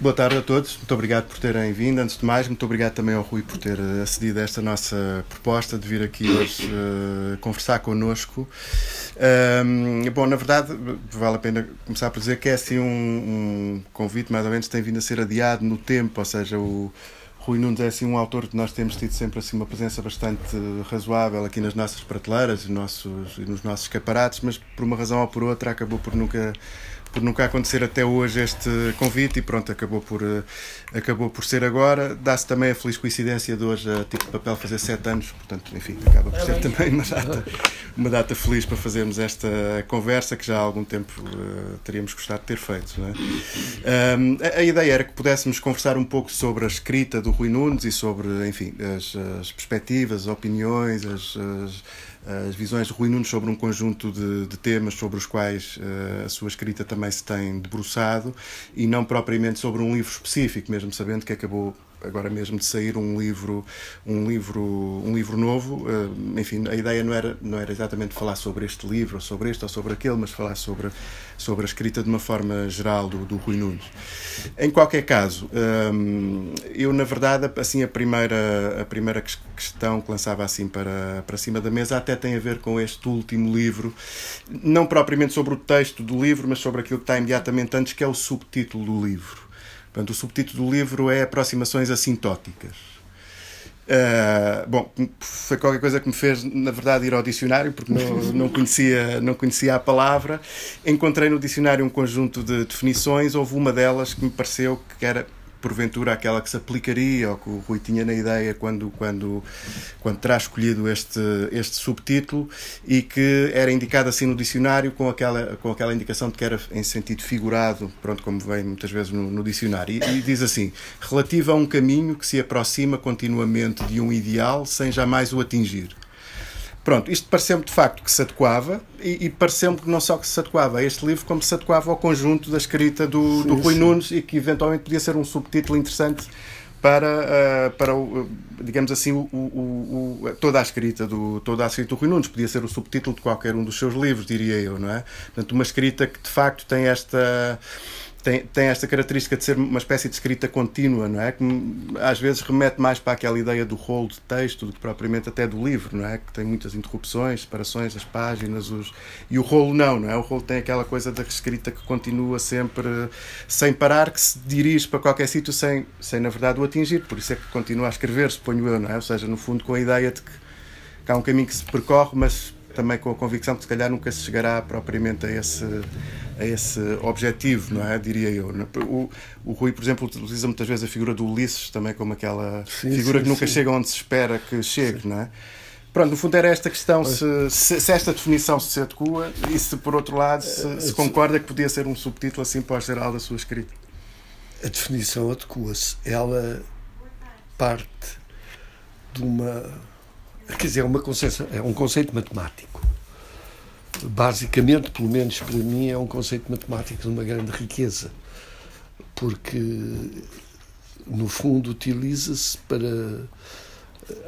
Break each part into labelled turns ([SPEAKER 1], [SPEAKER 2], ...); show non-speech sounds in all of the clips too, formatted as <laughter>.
[SPEAKER 1] Boa tarde a todos, muito obrigado por terem vindo. Antes de mais, muito obrigado também ao Rui por ter eh, acedido a esta nossa proposta de vir aqui hoje uh, conversar connosco. Um, bom, na verdade, vale a pena começar por dizer que é assim um, um convite, mais ou menos, tem vindo a ser adiado no tempo, ou seja, o. Rui Nunes é assim um autor que nós temos tido sempre assim uma presença bastante razoável aqui nas nossas prateleiras e, nossos, e nos nossos escaparates, mas por uma razão ou por outra acabou por nunca por nunca acontecer até hoje este convite e pronto, acabou por, uh, acabou por ser agora. Dá-se também a feliz coincidência de hoje a tipo de papel fazer sete anos, portanto, enfim, acaba por ser também uma data, uma data feliz para fazermos esta conversa que já há algum tempo uh, teríamos gostado de ter feito. É? Um, a, a, ideia era que pudéssemos conversar um pouco sobre a escrita do Rui Nunes e sobre, enfim, as, as perspectivas, as opiniões, as, as as visões de Rui Nunes sobre um conjunto de, de temas sobre os quais uh, a sua escrita também se tem debruçado e não propriamente sobre um livro específico, mesmo sabendo que acabou agora mesmo de sair um livro um livro um livro novo. Uh, enfim a ideia não era não era exatamente falar sobre este livro ou sobre este ou sobre aquele mas falar sobre sobre a escrita de uma forma geral do, do Rui Nunes. Em qualquer caso um, eu na verdade assim a primeira a primeira questão que lançava assim para para cima da mesa até tem a ver com este último livro. Não propriamente sobre o texto do livro mas sobre aquilo que está imediatamente antes que é o subtítulo do livro Portanto, o subtítulo do livro é Aproximações Assintóticas. Uh, bom, foi qualquer coisa que me fez, na verdade, ir ao dicionário, porque não, <laughs> não, conhecia, não conhecia a palavra. Encontrei no dicionário um conjunto de definições, houve uma delas que me pareceu que era porventura aquela que se aplicaria ou que o Rui tinha na ideia quando, quando, quando terá escolhido este, este subtítulo e que era indicado assim no dicionário com aquela, com aquela indicação de que era em sentido figurado, pronto, como vem muitas vezes no, no dicionário. E, e diz assim: relativa a um caminho que se aproxima continuamente de um ideal sem jamais o atingir. Pronto, isto pareceu-me de facto que se adequava e, e pareceu-me que não só que se adequava a este livro, como se adequava ao conjunto da escrita do, sim, do Rui sim. Nunes e que eventualmente podia ser um subtítulo interessante para, uh, para o, digamos assim, o, o, toda a escrita do toda a escrita do Rui Nunes podia ser o subtítulo de qualquer um dos seus livros, diria eu, não é? Portanto, uma escrita que de facto tem esta tem, tem esta característica de ser uma espécie de escrita contínua, não é? Que às vezes remete mais para aquela ideia do rolo de texto do que propriamente até do livro, não é? Que tem muitas interrupções, separações das páginas, os... e o rolo não, não é? O rolo tem aquela coisa da escrita que continua sempre sem parar, que se dirige para qualquer sítio sem, sem na verdade o atingir, por isso é que continua a escrever, suponho eu, não é? Ou seja, no fundo com a ideia de que, que há um caminho que se percorre, mas também com a convicção que se calhar nunca se chegará propriamente a esse, a esse objetivo, não é? Diria eu. O, o Rui, por exemplo, utiliza muitas vezes a figura do Ulisses também como aquela sim, figura sim, que nunca sim. chega onde se espera que chegue, não é? Pronto, no fundo era esta questão, se, se, se, esta definição se adequa e se, por outro lado, se, se concorda que podia ser um subtítulo assim para o geral da sua escrita.
[SPEAKER 2] A definição adequa-se. Ela parte de uma Quer dizer, é, uma é um conceito matemático. Basicamente, pelo menos para mim, é um conceito matemático de uma grande riqueza, porque, no fundo, utiliza-se para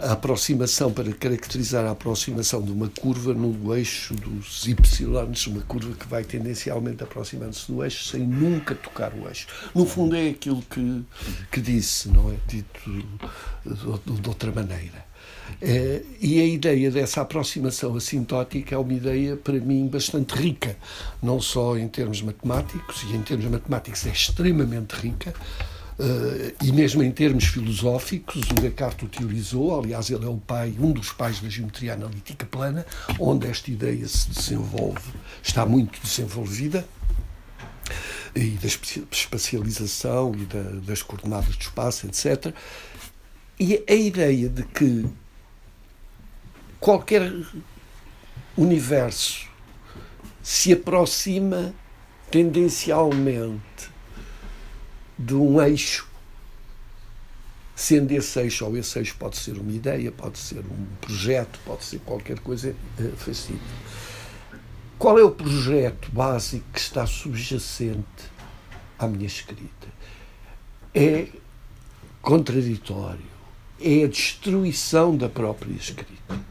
[SPEAKER 2] a aproximação, para caracterizar a aproximação de uma curva no eixo dos y, uma curva que vai tendencialmente aproximando-se do eixo sem nunca tocar o eixo. No fundo, é aquilo que, que disse, não é? Dito de outra maneira. É, e a ideia dessa aproximação assintótica é uma ideia, para mim, bastante rica, não só em termos matemáticos, e em termos matemáticos é extremamente rica, Uh, e mesmo em termos filosóficos, o Descartes utilizou, aliás, ele é o pai, um dos pais da geometria analítica plana, onde esta ideia se desenvolve, está muito desenvolvida, e da espacialização e da, das coordenadas do espaço, etc. E a ideia de que qualquer universo se aproxima tendencialmente de um eixo, sendo esse eixo, ou esse eixo pode ser uma ideia, pode ser um projeto, pode ser qualquer coisa, facilita. Qual é o projeto básico que está subjacente à minha escrita? É contraditório, é a destruição da própria escrita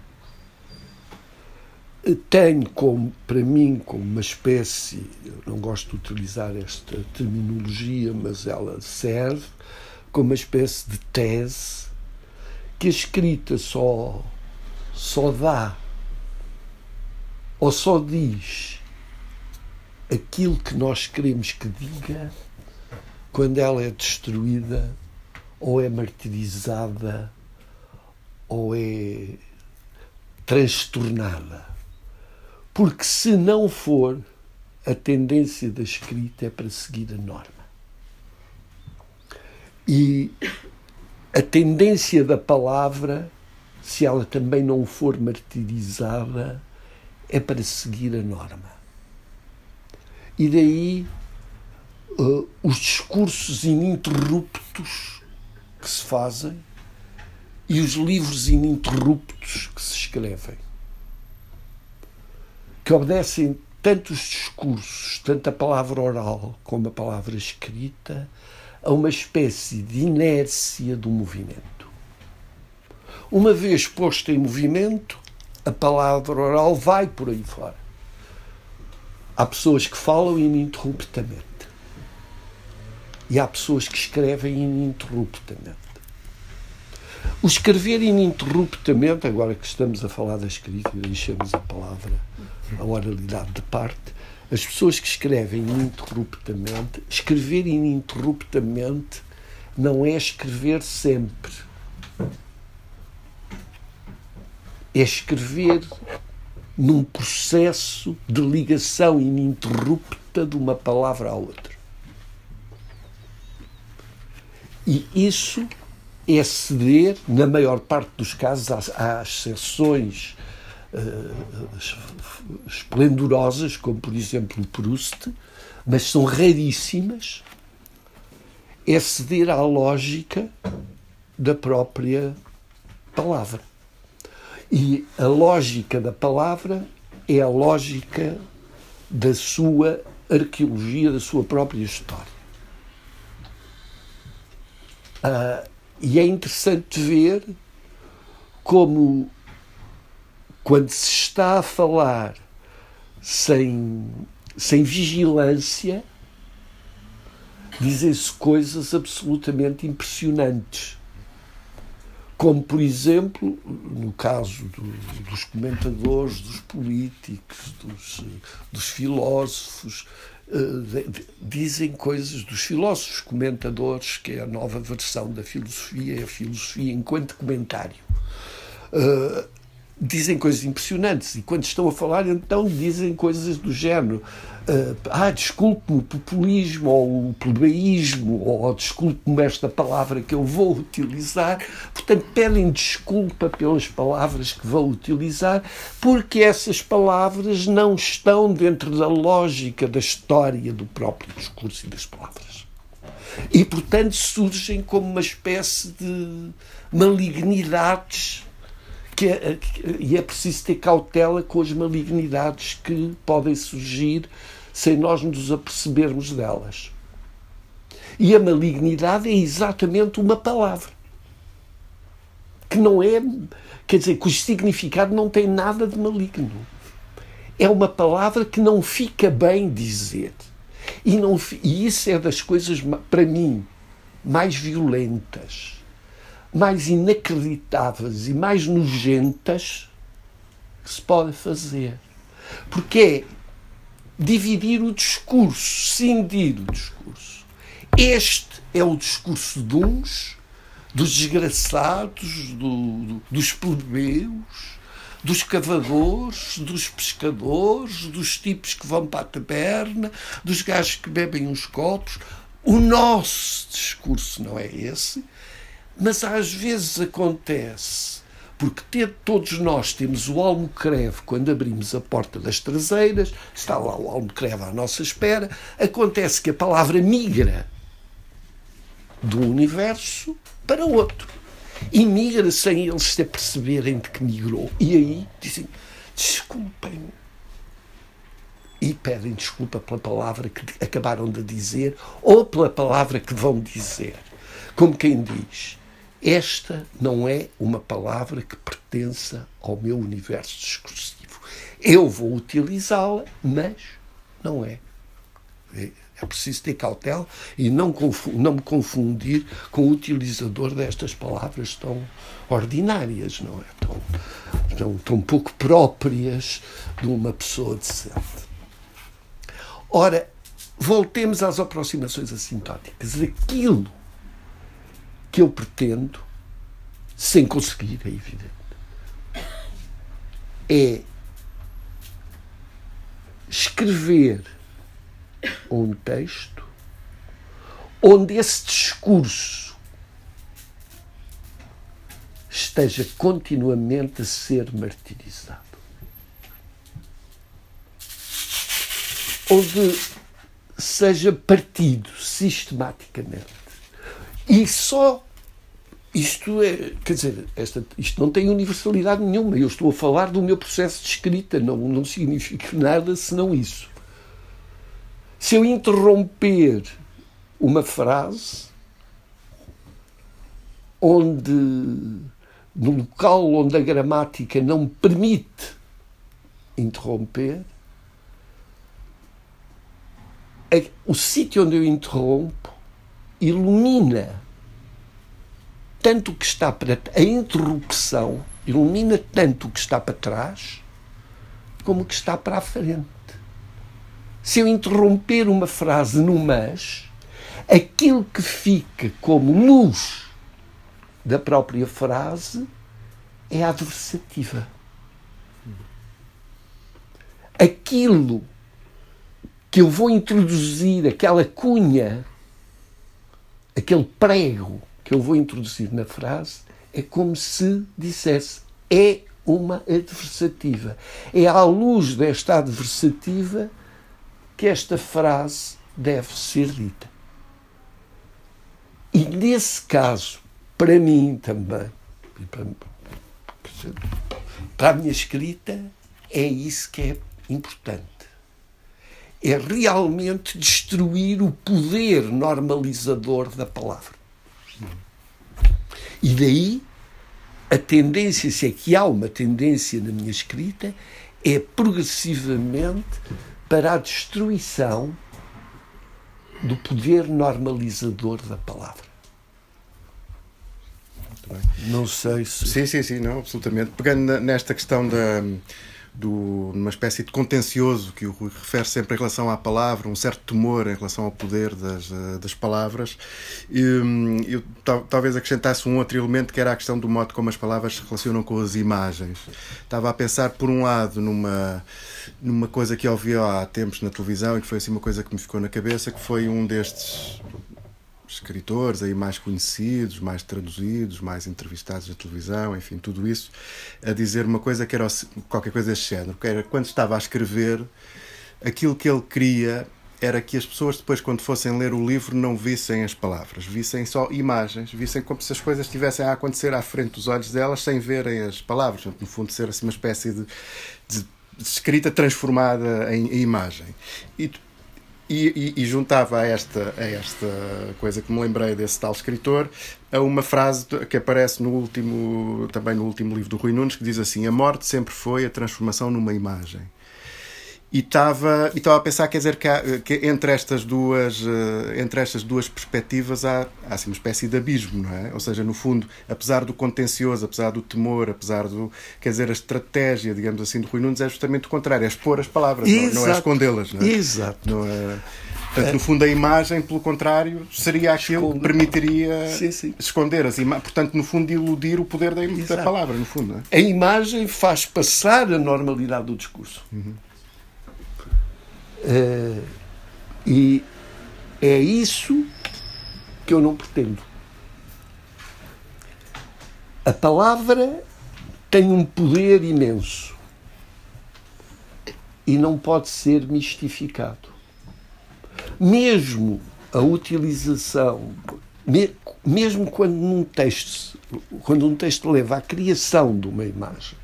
[SPEAKER 2] tem como, para mim, como uma espécie, não gosto de utilizar esta terminologia, mas ela serve como uma espécie de tese que a escrita só, só dá ou só diz aquilo que nós queremos que diga quando ela é destruída ou é martirizada ou é transtornada. Porque se não for, a tendência da escrita é para seguir a norma. E a tendência da palavra, se ela também não for martirizada, é para seguir a norma. E daí uh, os discursos ininterruptos que se fazem e os livros ininterruptos que se escrevem que obedecem tanto os discursos, tanto a palavra oral como a palavra escrita, a uma espécie de inércia do movimento. Uma vez posto em movimento, a palavra oral vai por aí fora. Há pessoas que falam ininterruptamente. E há pessoas que escrevem ininterruptamente. O escrever ininterruptamente, agora que estamos a falar da escrita e deixamos a palavra, a oralidade de parte, as pessoas que escrevem ininterruptamente, escrever ininterruptamente não é escrever sempre. É escrever num processo de ligação ininterrupta de uma palavra à outra. E isso é ceder, na maior parte dos casos, às, às exceções uh, esplendorosas, como por exemplo o Proust, mas são raríssimas, é ceder à lógica da própria palavra. E a lógica da palavra é a lógica da sua arqueologia, da sua própria história. Uh, e é interessante ver como, quando se está a falar sem, sem vigilância, dizem-se coisas absolutamente impressionantes. Como, por exemplo, no caso do, dos comentadores, dos políticos, dos, dos filósofos, eh, dizem coisas dos filósofos comentadores, que é a nova versão da filosofia, é a filosofia enquanto comentário. Dizem coisas impressionantes e quando estão a falar, então dizem coisas do género uh, ah, desculpe-me o populismo ou o plebeísmo, ou desculpe-me esta palavra que eu vou utilizar. Portanto, pedem desculpa pelas palavras que vão utilizar, porque essas palavras não estão dentro da lógica da história do próprio discurso e das palavras. E, portanto, surgem como uma espécie de malignidades que é, e é preciso ter cautela com as malignidades que podem surgir sem nós nos apercebermos delas. E a malignidade é exatamente uma palavra. Que não é, quer dizer, cujo significado não tem nada de maligno. É uma palavra que não fica bem dizer. E, não, e isso é das coisas, para mim, mais violentas, mais inacreditáveis e mais nojentas que se pode fazer. Porque é dividir o discurso, cindir o discurso. Este é o discurso de uns, dos desgraçados, do, do, dos plebeus, dos cavadores, dos pescadores, dos tipos que vão para a taberna, dos gajos que bebem uns copos. O nosso discurso não é esse, mas às vezes acontece porque todos nós temos o almocreve quando abrimos a porta das traseiras, está lá o almocreve à nossa espera, acontece que a palavra migra de um universo para outro. E migra sem eles se aperceberem de que migrou. E aí dizem: desculpem. E pedem desculpa pela palavra que acabaram de dizer ou pela palavra que vão dizer. Como quem diz: esta não é uma palavra que pertença ao meu universo discursivo. Eu vou utilizá-la, mas não é. é. É preciso ter cautela e não, não me confundir com o utilizador destas palavras tão ordinárias, não é? Tão, tão, tão pouco próprias de uma pessoa decente. Ora, voltemos às aproximações assintóticas. Aquilo que eu pretendo, sem conseguir, é evidente, é escrever um texto onde esse discurso esteja continuamente a ser martirizado. Onde seja partido sistematicamente. E só isto é, quer dizer, esta, isto não tem universalidade nenhuma. Eu estou a falar do meu processo de escrita, não, não significa nada senão isso. Se eu interromper uma frase onde no local onde a gramática não permite interromper, o sítio onde eu interrompo ilumina tanto o que está para a interrupção ilumina tanto o que está para trás como o que está para a frente se eu interromper uma frase no mas, aquilo que fica como luz da própria frase é adversativa. Aquilo que eu vou introduzir, aquela cunha, aquele prego que eu vou introduzir na frase, é como se dissesse é uma adversativa. É à luz desta adversativa que esta frase deve ser dita. E nesse caso, para mim também, para, a minha escrita, é isso que é importante. É realmente destruir o poder normalizador da palavra. E daí a tendência, se é que há uma tendência na minha escrita, é progressivamente para a destruição do poder normalizador da palavra. Não sei se.
[SPEAKER 1] Sim, sim, sim, não, absolutamente. Pegando nesta questão da do, numa espécie de contencioso que o Rui refere sempre em relação à palavra, um certo temor em relação ao poder das, eh, das palavras. E, hum, eu talvez acrescentasse um outro elemento que era a questão do modo como as palavras se relacionam com as imagens. Estava a pensar, por um lado, numa, numa coisa que ouvi há tempos na televisão e que foi assim uma coisa que me ficou na cabeça, que foi um destes escritores aí mais conhecidos, mais traduzidos, mais entrevistados na televisão, enfim, tudo isso, a dizer uma coisa que era qualquer coisa deste género, que era quando estava a escrever, aquilo que ele queria era que as pessoas depois, quando fossem ler o livro, não vissem as palavras, vissem só imagens, vissem como se as coisas estivessem a acontecer à frente dos olhos delas sem verem as palavras. No fundo, ser assim uma espécie de, de, escrita transformada em, em imagem. E e, e, e, juntava a esta, a esta coisa que me lembrei desse tal escritor a uma frase que aparece no último, também no último livro do Rui Nunes, que diz assim: A morte sempre foi a transformação numa imagem e estava e estava a pensar quer dizer que, há, que, entre estas duas eh, entre estas duas perspectivas há, há assim uma espécie de abismo não é ou seja no fundo apesar do contencioso apesar do temor apesar do quer dizer a estratégia digamos assim do Rui Nunes é justamente o contrário é expor as palavras Exato. não, é escondê-las não é?
[SPEAKER 2] Exato
[SPEAKER 1] não é Portanto, no fundo, a imagem, pelo contrário, seria aquilo Esconde. que permitiria sim, sim. esconder as imagens. Portanto, no fundo, iludir o poder da, da palavra, no fundo.
[SPEAKER 2] É? A imagem faz passar a normalidade do discurso. Uhum. Uh, e é isso que eu não pretendo. A palavra tem um poder imenso e não pode ser mistificado. Mesmo a utilização, mesmo quando num texto, quando um texto leva à criação de uma imagem,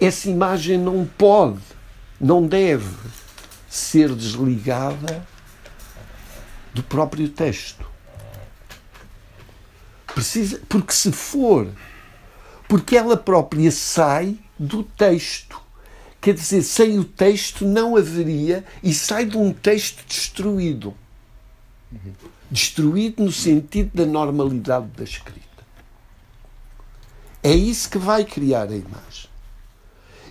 [SPEAKER 2] essa imagem não pode não deve ser desligada do próprio texto. Precisa, porque se for, porque ela própria sai do texto. quer dizer, sem o texto não haveria, e sai de um texto destruído. Destruído no sentido da normalidade da escrita. É isso que vai criar a imagem.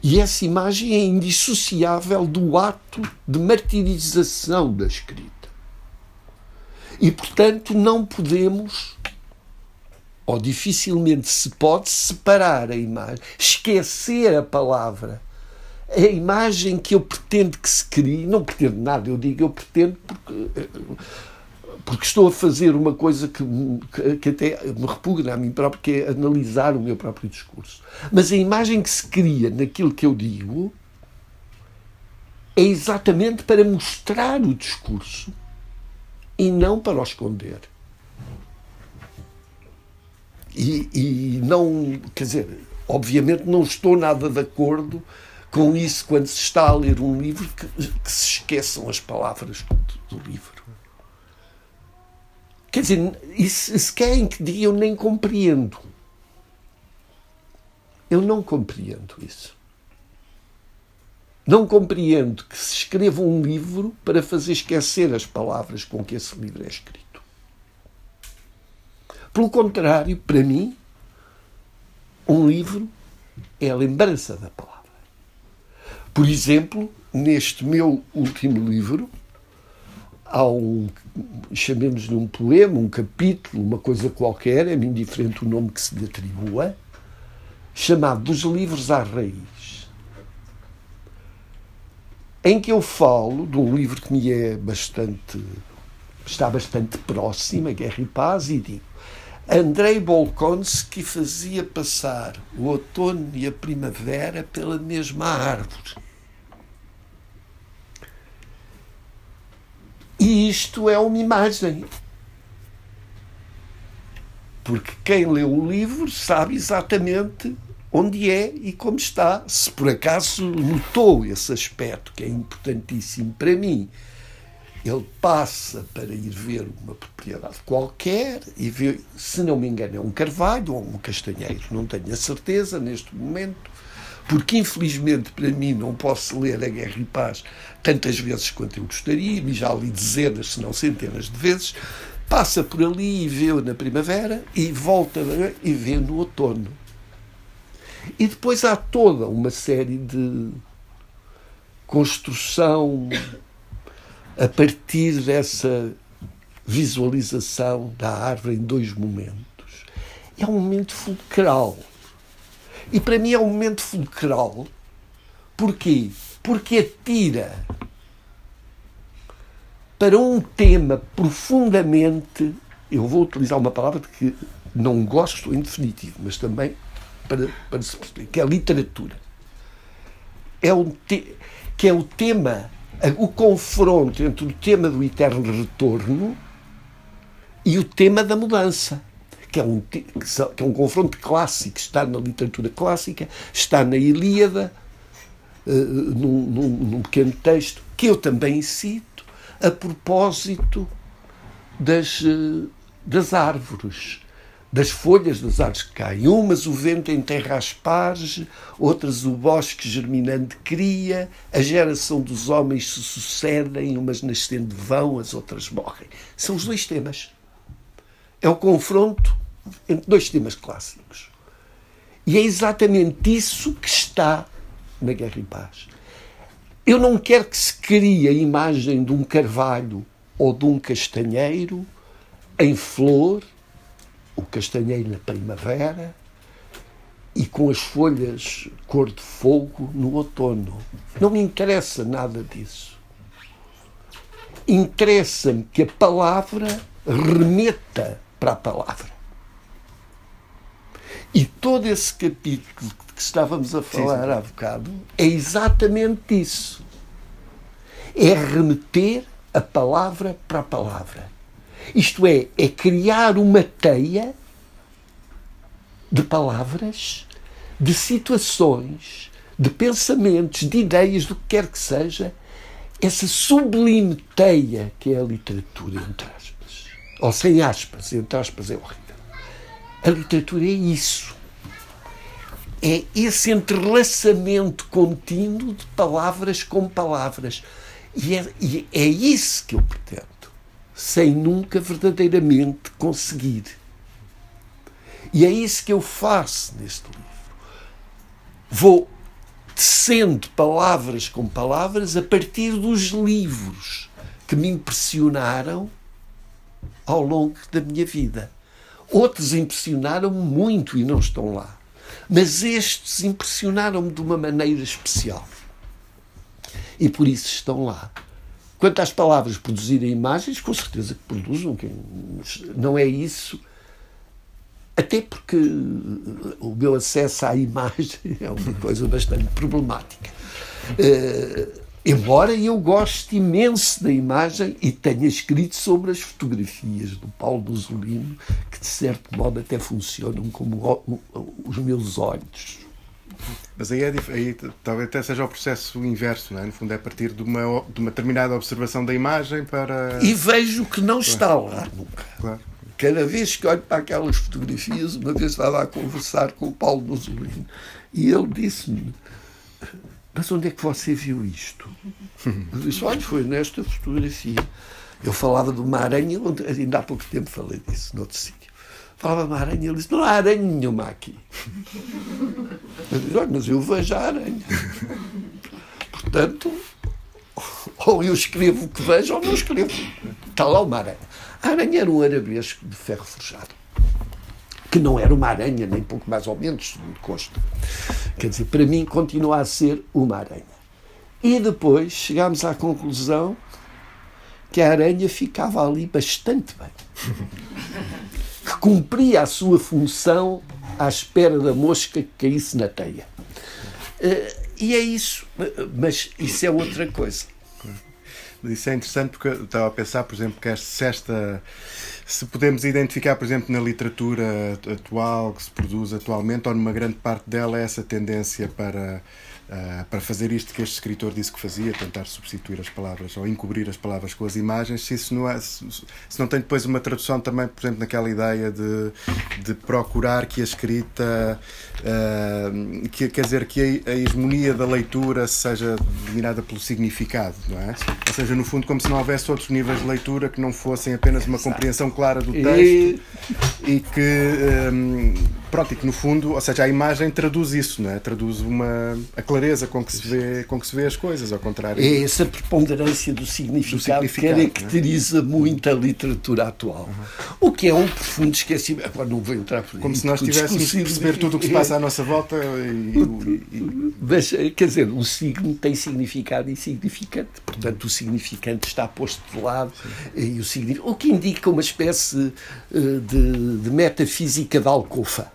[SPEAKER 2] E essa imagem é indissociável do ato de martirização da escrita. E, portanto, não podemos, ou dificilmente se pode, separar a imagem, esquecer a palavra. A imagem que eu pretendo que se crie, não pretendo nada, eu digo eu pretendo porque porque estou a fazer uma coisa que, que, até me repugna a mim próprio, que é analisar o meu próprio discurso. Mas a imagem que se cria naquilo que eu digo é exatamente para mostrar o discurso e não para o esconder. E, e não, quer dizer, obviamente não estou nada de acordo com isso quando se está a ler um livro que, que se esqueçam as palavras do, do livro. Quer dizer, se querem que diga, eu nem compreendo. Eu não compreendo isso. Não compreendo que se escreva um livro para fazer esquecer as palavras com que esse livro é escrito. Pelo contrário, para mim, um livro é a lembrança da palavra. Por exemplo, neste meu último livro, há um, chamemos-lhe um poema, um capítulo, uma coisa qualquer, é-me indiferente o nome que se lhe atribua, chamado Dos Livros à Raiz, em que eu falo de um livro que me é bastante, está bastante próximo, a Guerra e Paz, e digo Andrei Bolkonski fazia passar o outono e a primavera pela mesma árvore. E isto é uma imagem. Porque quem lê o livro sabe exatamente onde é e como está. Se por acaso notou esse aspecto que é importantíssimo para mim, ele passa para ir ver uma propriedade qualquer e vê, se não me engano, é um carvalho ou um castanheiro, não tenho a certeza neste momento porque infelizmente para mim não posso ler A Guerra e Paz tantas vezes quanto eu gostaria, e já li dezenas, se não centenas de vezes, passa por ali e vê na primavera e volta e vê no outono. E depois há toda uma série de construção a partir dessa visualização da árvore em dois momentos. É um momento fulcral e para mim é um momento fulcral. Porquê? Porque atira para um tema profundamente. Eu vou utilizar uma palavra que não gosto em definitivo, mas também para, para se perceber, que é a literatura. É um te, que é o tema, o confronto entre o tema do eterno retorno e o tema da mudança que é um, que é um confronto clássico, está na literatura clássica, está na Ilíada, uh, num, num, num, pequeno texto, que eu também cito, a propósito das, uh, das árvores, das folhas das árvores que caem. Umas o vento enterra as pares, outras o bosque germinante cria, a geração dos homens se sucedem, umas nascendo vão, as outras morrem. São os dois temas. É o confronto dois temas clássicos. E é exatamente isso que está na Guerra e Paz. Eu não quero que se crie a imagem de um carvalho ou de um castanheiro em flor, o castanheiro na primavera e com as folhas cor de fogo no outono. Não me interessa nada disso. Interessa-me que a palavra remeta para a palavra. E todo esse capítulo que estávamos a falar sim, sim. há bocado é exatamente isso. É remeter a palavra para a palavra. Isto é, é criar uma teia de palavras, de situações, de pensamentos, de ideias, do que quer que seja, essa sublime teia que é a literatura, entre aspas. Ou sem aspas, entre aspas é horrível. A literatura é isso. é esse entrelaçamento contínuo de palavras com palavras. E é, e é isso que eu pretendo, sem nunca verdadeiramente conseguir. E é isso que eu faço neste livro. Vou tecendo palavras com palavras a partir dos livros que me impressionaram ao longo da minha vida. Outros impressionaram-me muito e não estão lá. Mas estes impressionaram-me de uma maneira especial. E por isso estão lá. Quanto às palavras produzirem imagens, com certeza que produzem. Não é isso. Até porque o meu acesso à imagem <laughs> é uma coisa bastante problemática. Uh, Embora eu goste imenso da imagem e tenha escrito sobre as fotografias do Paulo Musolino, que de certo modo até funcionam como os meus olhos.
[SPEAKER 1] Mas aí, é, aí talvez até seja o processo inverso, não é? No fundo, é a partir de uma, de uma determinada observação da imagem para.
[SPEAKER 2] E vejo que não está lá nunca. Claro. Cada vez que olho para aquelas fotografias, uma vez estava a conversar com o Paulo Musolino e ele disse-me mas onde é que você viu isto? Eu disse, olha, foi nesta fotografia. Eu falava de uma aranha, ainda há pouco tempo falei disso, noutro sítio. Falava de uma aranha, ele disse, não há aranha nenhuma aqui. Eu disse, olha, mas eu vejo a aranha. Portanto, ou eu escrevo o que vejo ou não escrevo. Está lá uma aranha. A aranha era um arabesco de ferro forjado que não era uma aranha, nem pouco mais ou menos, de costo. Quer dizer, para mim continua a ser uma aranha. E depois chegámos à conclusão que a aranha ficava ali bastante bem. <laughs> Que cumpria a sua função à espera da mosca que caísse na teia. Eh, e é isso. Mas isso é outra coisa.
[SPEAKER 1] Isso é interessante porque eu estava a pensar, por exemplo, que se esta se podemos identificar, por exemplo, na literatura atual que se produz atualmente, ou numa grande parte dela, essa tendência para uh, para fazer isto que este escritor disse que fazia, tentar substituir as palavras ou encobrir as palavras com as imagens, se isso não, é, se, se não tem depois uma tradução também, por exemplo, naquela ideia de, de procurar que a escrita, uh, que, quer dizer, que a, a hegemonia da leitura seja dominada pelo significado, não é? Ou seja, no fundo, como se não houvesse outros níveis de leitura que não fossem apenas uma compreensão clara do texto e, e que, um, pronto, e que no fundo, ou seja, a imagem traduz isso, não é? Traduz uma, a clareza com que se vê, com que se vê as coisas, ao contrário.
[SPEAKER 2] É essa preponderância do significado, do significado que caracteriza é? muito a literatura atual. Uhum. O que é um profundo esquecimento. Agora não vou entrar por
[SPEAKER 1] Como se nós tivéssemos que perceber tudo o que se passa à nossa volta. E,
[SPEAKER 2] e... Mas, quer dizer, o signo tem significado e significante. Portanto, o significante está posto de lado. E o, o que indica uma espécie eh, de, de metafísica da alcofa.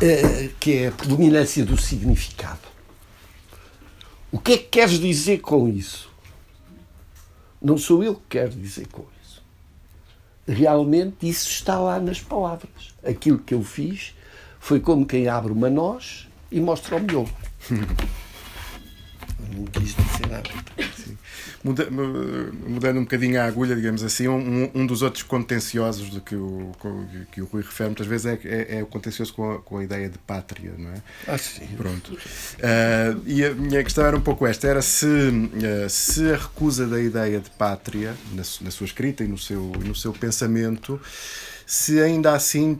[SPEAKER 2] Eh, que é a predominância do significado. O que é que queres dizer com isso? Não sou eu que quero dizer com isso. Realmente isso está lá nas palavras. Aquilo que eu fiz foi como quem abre uma noz e mostra o miolo. <laughs> Não quis dizer nada.
[SPEAKER 1] Muda, mudando um bocadinho a agulha, digamos assim, um, um dos outros contenciosos de que o, que o Rui refere muitas vezes é, é, é o contencioso com a, com a, ideia de pátria, não é?
[SPEAKER 2] Ah, sim.
[SPEAKER 1] Pronto. Uh, e a minha questão era um pouco esta: era se, uh, se a recusa da ideia de pátria, na, na sua escrita e no seu, no seu pensamento, se ainda assim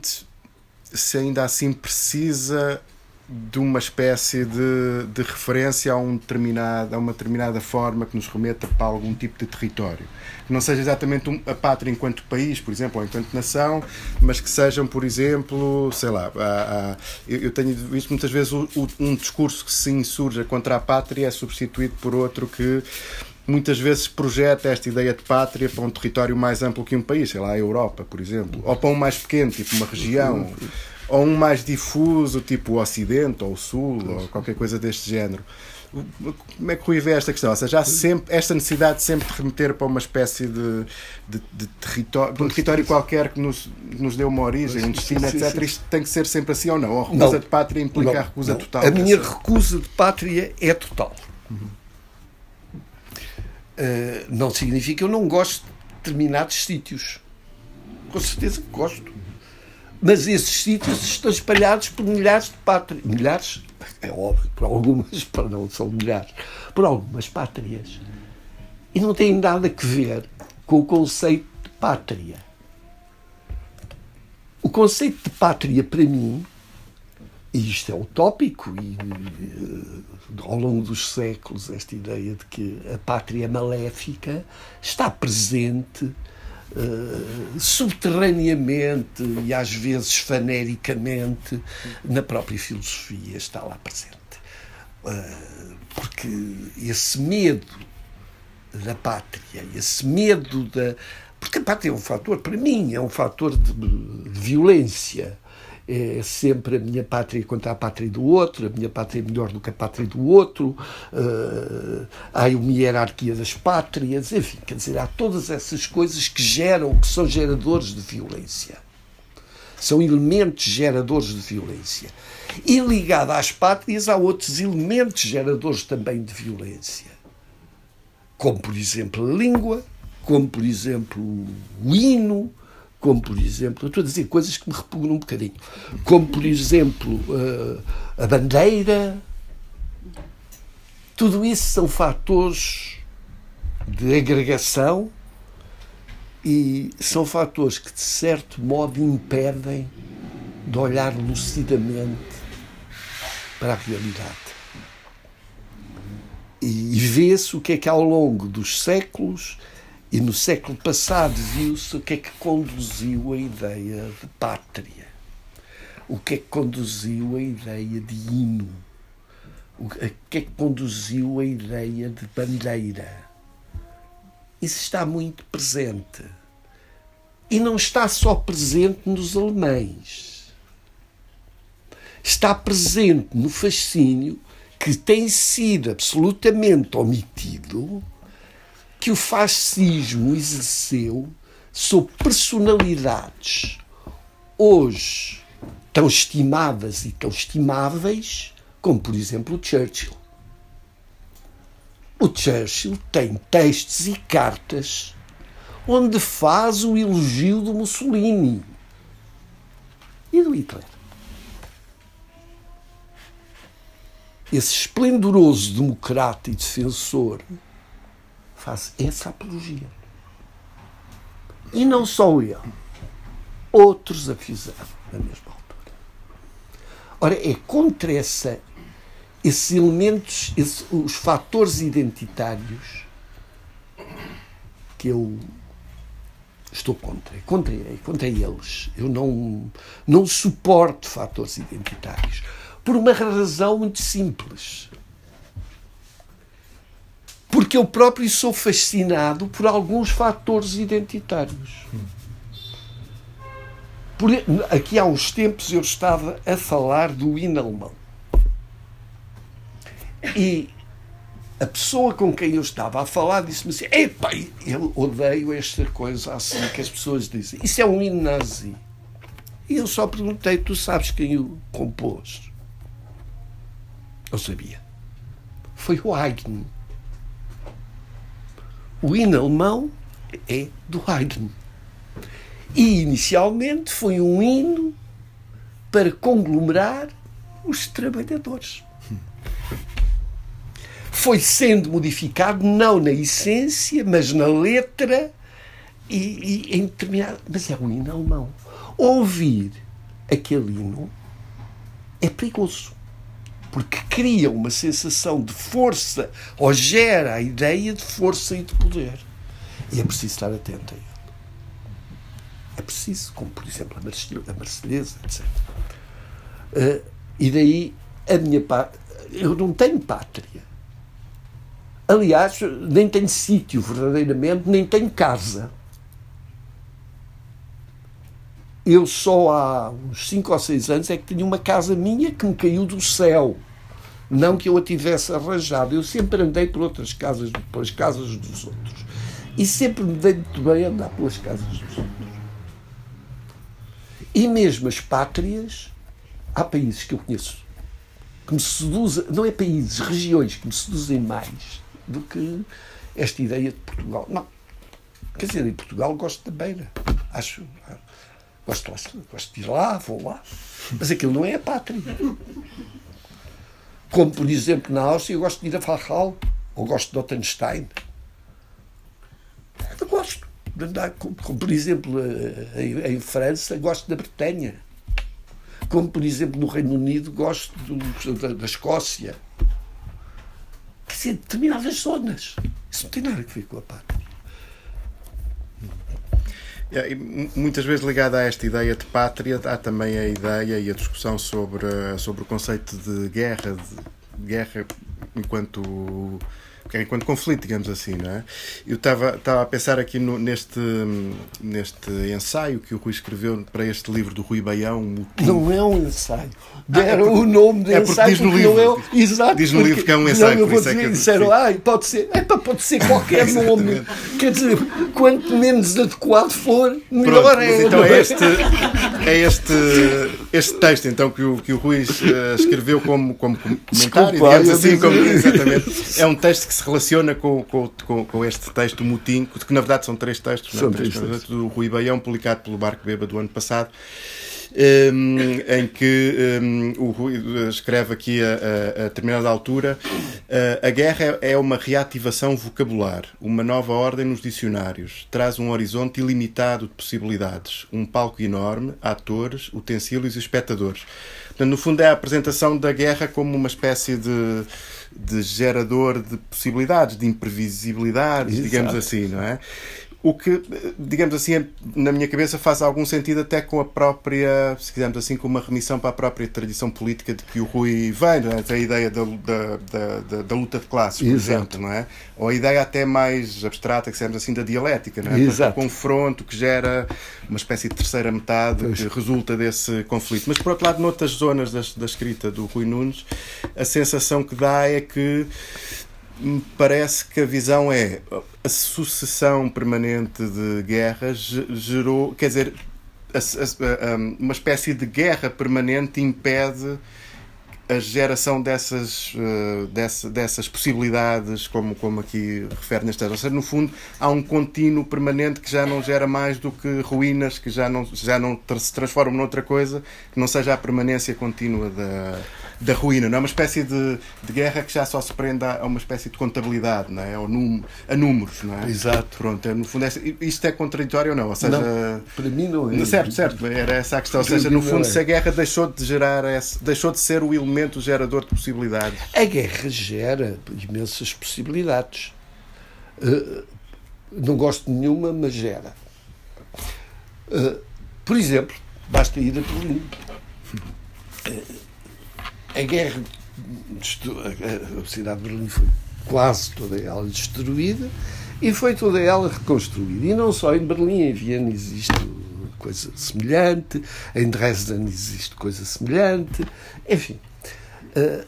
[SPEAKER 1] se ainda assim precisa de uma espécie de, de referência a, um determinado, a uma determinada forma que nos remeta para algum tipo de território. Que não seja exatamente um, a pátria enquanto país, por exemplo, ou enquanto nação, mas que sejam, por exemplo, sei lá, a, a, eu tenho visto muitas vezes o, o, um discurso que se insurja contra a pátria é substituído por outro que muitas vezes projeta esta ideia de pátria para um território mais amplo que um país, sei lá, a Europa, por exemplo, ou para um mais pequeno, tipo uma região ou um mais difuso, tipo o Ocidente ou o Sul, ou qualquer coisa deste género. Como é que Rui vê esta questão? Ou seja, há sempre esta necessidade sempre de remeter para uma espécie de, de, de território, de um território qualquer que nos, nos deu uma origem, um destino, etc. Isto tem que ser sempre assim ou não? Ou a recusa não, de pátria implica não, a recusa
[SPEAKER 2] não.
[SPEAKER 1] total?
[SPEAKER 2] A minha recusa de pátria é total. Uhum. Uh, não significa que eu não gosto de determinados sítios. Com certeza que gosto Mas esses sítios estão espalhados por milhares de pátrias. Milhares, é óbvio, por algumas, <laughs> para não são milhares, por algumas pátrias. E não tem nada a ver com o conceito de pátria. O conceito de pátria, para mim, e isto é utópico, e ao longo dos séculos, esta ideia de que a pátria maléfica está presente uh, subterraneamente e às vezes fanericamente na própria filosofia, está lá presente. Uh, porque esse medo da pátria, esse medo da. Porque a pátria é um fator, para mim, é um fator de, de violência é sempre a minha pátria contra a pátria do outro, a minha pátria é melhor do que a pátria do outro, uh, há uma hierarquia das pátrias, enfim, quer dizer, há todas essas coisas que geram, que são geradores de violência. São elementos geradores de violência. E ligado às pátrias, há outros elementos geradores também de violência. Como, por exemplo, a língua, como, por exemplo, o hino, como por exemplo, estou a dizer coisas que me repugnam um bocadinho, como por exemplo eh, a bandeira, tudo isso são fatores de agregação e são fatores que de certo modo impedem de olhar lucidamente para a realidade. E vê-se o que é que ao longo dos séculos e no século passado viu-se o que é que conduziu a ideia de pátria, o que é que conduziu a ideia de hino, o que é que conduziu a ideia de bandeira. Isso está muito presente. E não está só presente nos alemães. Está presente no fascínio que tem sido absolutamente omitido que o fascismo exerceu sobre personalidades hoje tão estimadas e tão estimáveis como, por exemplo, Churchill. O Churchill tem textos e cartas onde faz o elogio do Mussolini e do Hitler. Esse esplendoroso democrata e defensor faz essa apologia. E não só ele, outros a fizeram na mesma altura. Ora, é contra essa, esses elementos, os fatores identitários que eu estou contra, contra, contra eles. Eu não, não suporto fatores identitários. Por uma razão muito simples porque eu próprio sou fascinado por alguns fatores identitários. Por, aqui há uns tempos eu estava a falar do hino alemão. E a pessoa com quem eu estava a falar disse-me assim: Epá, eu odeio esta coisa assim que as pessoas dizem. Isso é um hino nazi. E eu só perguntei: Tu sabes quem o compôs? Eu sabia. Foi o Haydn. O hino alemão é do Haydn. E inicialmente foi um hino para conglomerar os trabalhadores. Foi sendo modificado não na essência, mas na letra e, e em determinado. Mas é um hino alemão. Ouvir aquele hino é perigoso porque cria uma sensação de força ou gera a ideia de força e de poder. E é preciso estar atento a ele. É preciso, como por exemplo a Marselhesa, etc. Uh, e daí a minha pátria. Eu não tenho pátria. Aliás, nem tenho sítio verdadeiramente, nem tenho casa. Eu só há uns 5 ou 6 anos é que tinha uma casa minha que me caiu do céu. Não que eu a tivesse arranjado. Eu sempre andei por outras casas, pelas casas dos outros. E sempre me dei muito bem andar pelas casas dos outros. E mesmo as pátrias, há países que eu conheço que me seduzem, não é países, regiões que me seduzem mais do que esta ideia de Portugal. Não. Quer dizer, em Portugal gosto da beira. Acho Gosto, lá, gosto de ir lá, vou lá. Mas aquilo não é a pátria. Como, por exemplo, na Áustria, eu gosto de ir a Fachal, ou gosto de Ottenstein. Eu gosto de andar, como, como por exemplo, em, em, França, gosto da Bretanha. Como, por exemplo, no Reino Unido, gosto do, da, da Escócia. Quer dizer, determinadas zonas. Isso não tem nada a ver com a pátria.
[SPEAKER 1] É, muitas vezes ligada a esta ideia de pátria, há também a ideia e a discussão sobre, sobre o conceito de guerra, de guerra enquanto enquanto conflito, digamos assim, não é? Eu estava, estava a pensar aqui no, neste, neste ensaio que o Rui escreveu para este livro do Rui Baião.
[SPEAKER 2] Não é um ensaio. Deram ah, é o nome de
[SPEAKER 1] é
[SPEAKER 2] ensaio
[SPEAKER 1] diz no livro,
[SPEAKER 2] não é, exato,
[SPEAKER 1] diz no porque, livro que é um ensaio.
[SPEAKER 2] Não, eu vou dizer, é disseram, ah, pode ser, é, pode ser qualquer <laughs> nome. Quer dizer, quanto menos adequado for, melhor
[SPEAKER 1] Pronto,
[SPEAKER 2] é.
[SPEAKER 1] Então é este, é este, este texto então, que, o, que o Rui uh, escreveu como, como comentário, Desculpa, digamos assim, como, exatamente. É um texto que se relaciona com, com, com, com este texto, Mutim, que na verdade são três textos, são não, três textos, do Rui Baião, publicado pelo Barco Beba do ano passado. Um, <coughs> em que um, o Rui escreve aqui a, a, a determinada altura uh, a guerra é uma reativação vocabular, uma nova ordem nos dicionários, traz um horizonte ilimitado de possibilidades, um palco enorme, atores, utensílios e espectadores. Portanto, no fundo é a apresentação da guerra como uma espécie de de gerador de possibilidades, de imprevisibilidades, Exato. digamos assim, não é? O que, digamos assim, na minha cabeça faz algum sentido até com a própria, se quisermos assim, com uma remissão para a própria tradição política de que o Rui vem, é? a ideia da, da, da, da, luta de classes, por Exato. exemplo, não é? Ou a ideia até mais abstrata, que dizemos assim, da dialética, não é?
[SPEAKER 2] Exato.
[SPEAKER 1] O confronto que gera uma espécie de terceira metade pois. que resulta desse conflito. Mas, por outro lado, noutras zonas da, da escrita do Rui Nunes, a sensação que dá é que me parece que a visão é a sucessão permanente de guerras gerou, quer dizer, uma espécie de guerra permanente impede a geração dessas, uh, dessa, dessas possibilidades, como, como aqui refere neste Ou seja, no fundo, há um contínuo permanente que já não gera mais do que ruínas, que já não, já não se transformam noutra coisa, que não seja a permanência contínua da, da ruína. Não é uma espécie de, de guerra que já só se prende a uma espécie de contabilidade, não é? Ou num, a números, não é?
[SPEAKER 2] Exato.
[SPEAKER 1] Pronto, é, no fundo, é, isto é contraditório ou não? Ou seja,
[SPEAKER 2] não, para mim não é.
[SPEAKER 1] Certo, certo, era essa a questão. Ou seja, no fundo, é. se a guerra deixou de gerar, esse, deixou de ser o elemento gerador de possibilidades.
[SPEAKER 2] A guerra gera imensas possibilidades. Uh, não gosto de nenhuma, mas gera. Uh, por exemplo, basta ir a Berlim. Uh, a guerra, a cidade de Berlim foi quase toda ela destruída e foi toda ela reconstruída. E não só em Berlim, em Viena existe coisa semelhante, em Dresden existe coisa semelhante, enfim. Uh,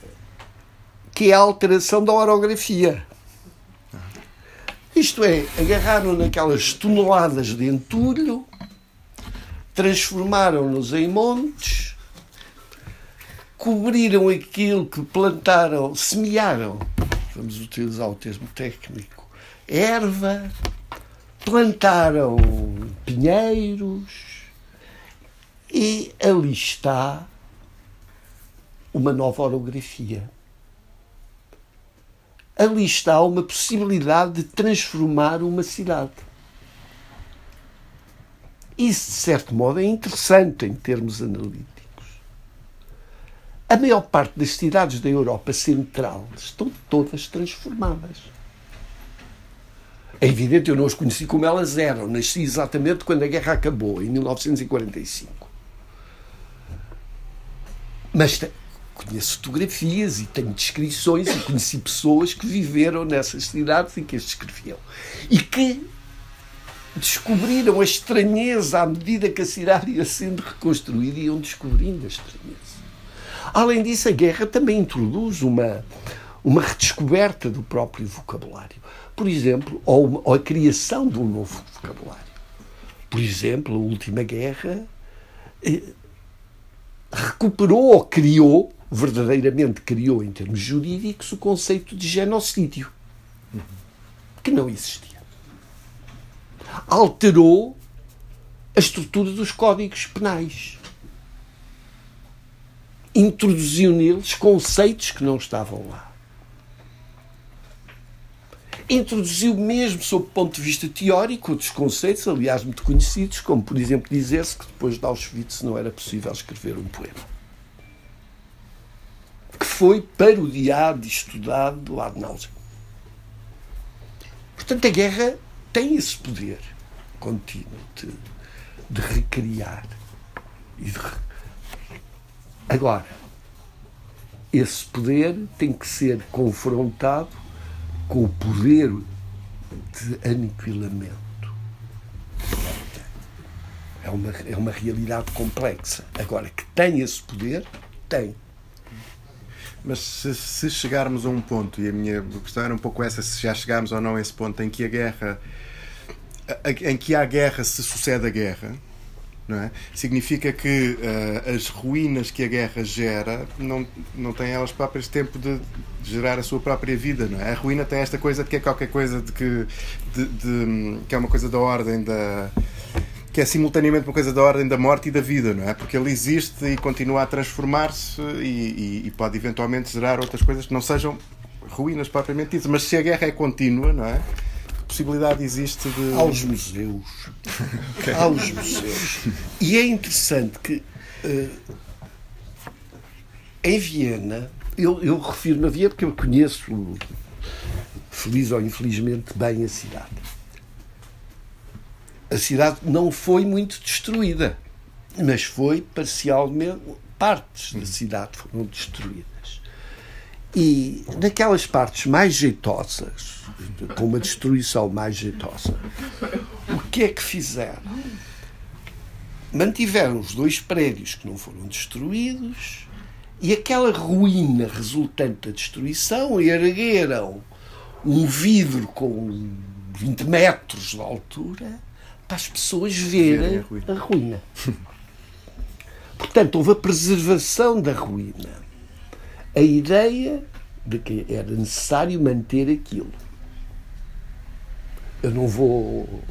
[SPEAKER 2] que é a alteração da orografia. Isto é, agarraram naquelas toneladas de entulho, transformaram-nos em montes cobriram aquilo que plantaram, semearam, vamos utilizar o termo técnico, erva, plantaram pinheiros e ali está uma nova orografia. Ali está uma possibilidade de transformar uma cidade. Isso, de certo modo, é interessante em termos analíticos. A maior parte das cidades da Europa Central estão todas transformadas. É evidente, eu não as conheci como elas eram. Nasci exatamente quando a guerra acabou, em 1945. Mas conheço fotografias e tenho descrições e conheci pessoas que viveram nessas cidades e que as descreviam. E que descobriram a estranheza à medida que a cidade ia sendo reconstruída e iam descobrindo a estranheza. Além disso, a guerra também introduz uma, uma redescoberta do próprio vocabulário. Por exemplo, ou, uma, ou a criação de um novo vocabulário. Por exemplo, a última guerra eh, recuperou ou criou, verdadeiramente criou em termos jurídicos, o conceito de genocídio, que não existia. Alterou a estrutura dos códigos penais. Introduziu neles conceitos que não estavam lá. Introduziu mesmo, sob o ponto de vista teórico, outros conceitos, aliás, muito conhecidos, como, por exemplo, dizer-se que depois de Auschwitz não era possível escrever um poema. Que foi parodiado e estudado lá de náusea. Portanto, a guerra tem esse poder contínuo de, de recriar. De... Agora, esse poder tem que ser confrontado com o poder de aniquilamento. É uma, é uma realidade complexa. Agora, que tem esse poder, tem.
[SPEAKER 1] Mas se, se, chegarmos a um ponto, e a minha questão era um pouco essa, se já chegarmos ou não a esse ponto em que a guerra em que há guerra se sucede a guerra, não é? significa que uh, as ruínas que a guerra gera não, não têm elas próprias tempo de, gerar a sua própria vida. Não é? A ruína tem esta coisa de que é qualquer coisa de que, de, de, que é uma coisa da ordem da que é simultaneamente uma coisa da ordem da morte e da vida, não é? Porque ele existe e continua a transformar-se e, e, e, pode eventualmente gerar outras coisas que não sejam ruínas propriamente ditas. Mas se a guerra é contínua, não é? possibilidade existe de.
[SPEAKER 2] Aos museus. okay. Aos museus. E é interessante que uh, em Viena, eu, eu refiro-me a Viena porque eu conheço, feliz ou infelizmente, bem a cidade. A cidade não foi muito destruída, mas foi parcialmente. Partes da cidade foram destruídas. E naquelas partes mais jeitosas, com uma destruição mais jeitosa. O que é que fizeram? Mantiveram os dois prédios que não foram destruídos e aquela ruína resultante da destruição ergueram um vidro com 20 metros de altura para as pessoas verem a ruína. <laughs> Portanto, houve a preservação da ruína. A ideia de que era necessário manter aquilo. Eu não vou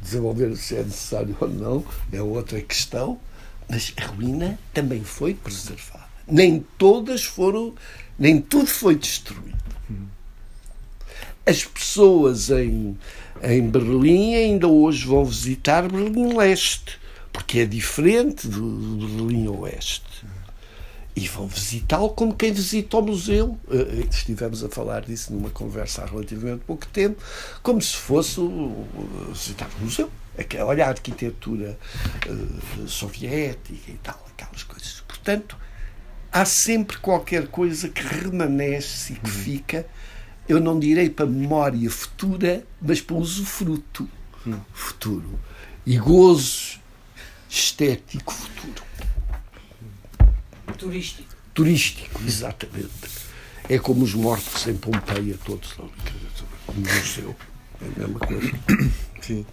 [SPEAKER 2] desenvolver se é necessário ou não, é outra questão, mas a ruína também foi preservada. Nem todas foram, nem tudo foi destruído. As pessoas em, em Berlim ainda hoje vão visitar Berlim Leste, porque é diferente do, do Berlim Oeste e vão visitá-lo como quem visita o museu. Eh, eh, estivemos a falar disso numa conversa há relativamente pouco tempo, como se fosse visitar o museu. Olha a arquitetura uh, soviética e tal, aquelas coisas. Portanto, há sempre qualquer coisa que remanesce e que uhum. fica, eu não direi para memória futura, mas para usufruto uhum. futuro e gozo estético futuro.
[SPEAKER 3] Turístico.
[SPEAKER 2] Turístico, exatamente. É como os mortos em Pompeia, todos no museu. É a mesma coisa.
[SPEAKER 1] Sim.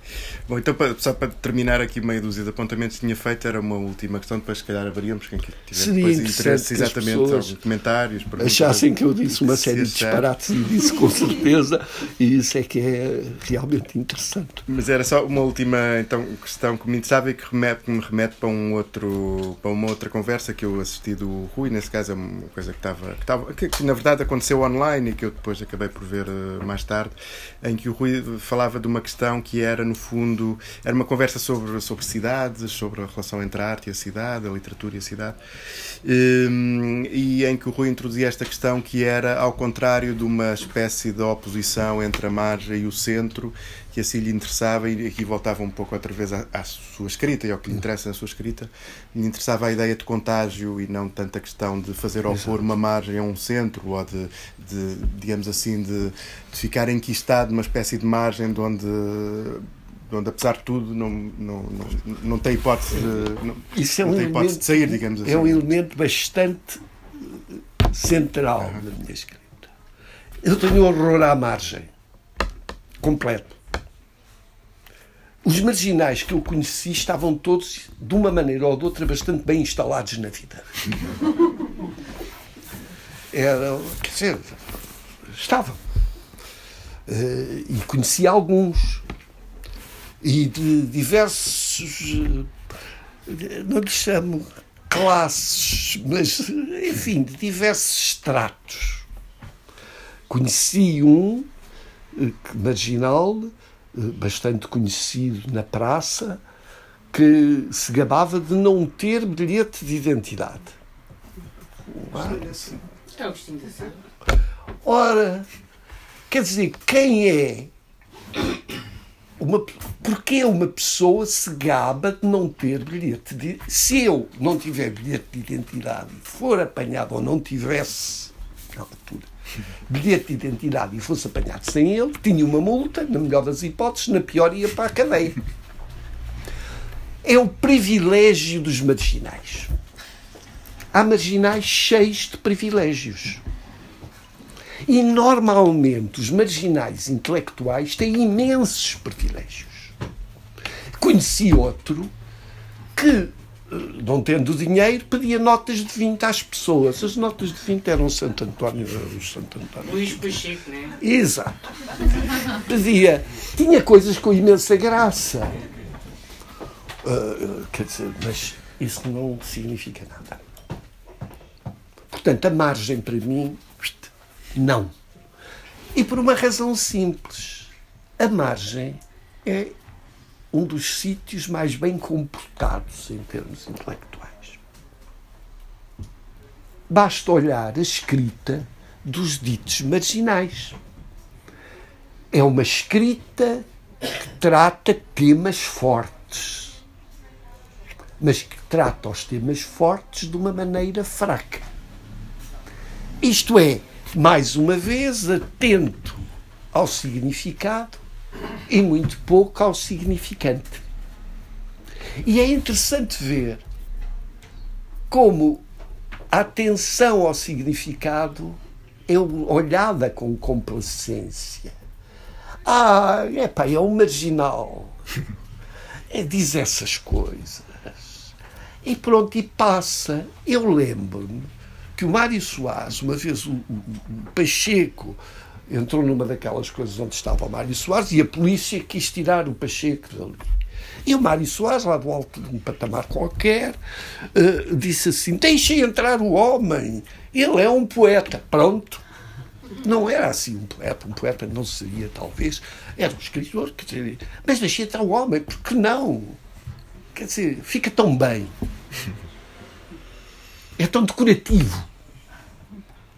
[SPEAKER 1] Bom, então só para terminar aqui meia dúzia de apontamentos que tinha feito, era uma última questão, depois se calhar haveríamos quem tivesse
[SPEAKER 2] Seria interesse,
[SPEAKER 1] exatamente, comentários.
[SPEAKER 2] Achassem que eu disse uma série de disparates e disse com certeza, e isso é que é realmente interessante.
[SPEAKER 1] Mas era só uma última então, questão que me interessava e que, remete, que me remete para, um outro, para uma outra conversa que eu assisti do Rui, nesse caso é uma coisa que estava, que, estava, que, que na verdade aconteceu online e que eu depois acabei por ver uh, mais tarde, em que o Rui falava de uma questão que era, no fundo, era uma conversa sobre, sobre cidades, sobre a relação entre a arte e a cidade, a literatura e a cidade, hum, e em que o Rui introduzia esta questão que era, ao contrário de uma espécie de oposição entre a margem e o centro, que assim lhe interessava, e aqui voltava um pouco outra vez à, à, sua escrita e ao que lhe interessa na sua escrita, lhe interessava a ideia de contágio e não tanto a questão de fazer opor uma margem a um centro ou de, de digamos assim, de, de, ficar enquistado numa espécie de margem de onde onde apesar de tudo não, não, não, não tem hipótese de, não,
[SPEAKER 2] Isso é um
[SPEAKER 1] tem
[SPEAKER 2] elemento,
[SPEAKER 1] de sair, digamos assim.
[SPEAKER 2] É um elemento bastante central uhum. da minha escrita. Eu tenho horror à margem. Completo. Os marginais que eu conheci estavam todos, de uma maneira ou de outra, bastante bem instalados na vida. Era, quer dizer, estavam. Uh, e conheci alguns. e de diversos, eh, não lhe chamo classes, mas enfim, de diversos estratos. Conheci um eh, marginal, eh, bastante conhecido na praça, que se gabava de não ter bilhete de identidade. Ora, quer dizer, quem é uma, porque uma pessoa se gaba de não ter bilhete de se eu não tiver bilhete de identidade e for apanhado ou não tivesse na altura bilhete de identidade e fosse apanhado sem ele, tinha uma multa, na melhor das hipóteses, na pior ia para a cadeia. É o privilégio dos marginais. Há marginais cheios de privilégios. E normalmente os marginais intelectuais têm imensos privilégios. Conheci outro que, não tendo dinheiro, pedia notas de 20 às pessoas. As notas de 20 eram Santo António. Eram Santo António.
[SPEAKER 3] Luís Pacheco, não é?
[SPEAKER 2] Exato. Pedia. Tinha coisas com imensa graça. Uh, quer dizer, mas isso não significa nada. Portanto, a margem para mim, não. E por uma razão simples. A margem é um dos sítios mais bem comportados em termos intelectuais. Basta olhar a escrita dos ditos marginais. É uma escrita que trata temas fortes, mas que trata os temas fortes de uma maneira fraca. Isto é, mais uma vez, atento ao significado e muito pouco ao significante. E é interessante ver como a atenção ao significado é olhada com complacência. Ah, epá, é um marginal. É, diz essas coisas. E pronto, e passa. Eu lembro-me que o Mário Soares, uma vez o, o, o Pacheco entrou numa daquelas coisas onde estava o Mário Soares e a polícia quis tirar o Pacheco dali. E o Mário Soares, lá do alto de um patamar qualquer, uh, disse assim: Deixem entrar o homem, ele é um poeta. Pronto. Não era assim um poeta, um poeta não seria, talvez, era um escritor, quer dizer, mas deixei entrar o homem, porque não? Quer dizer, fica tão bem. É tão decorativo.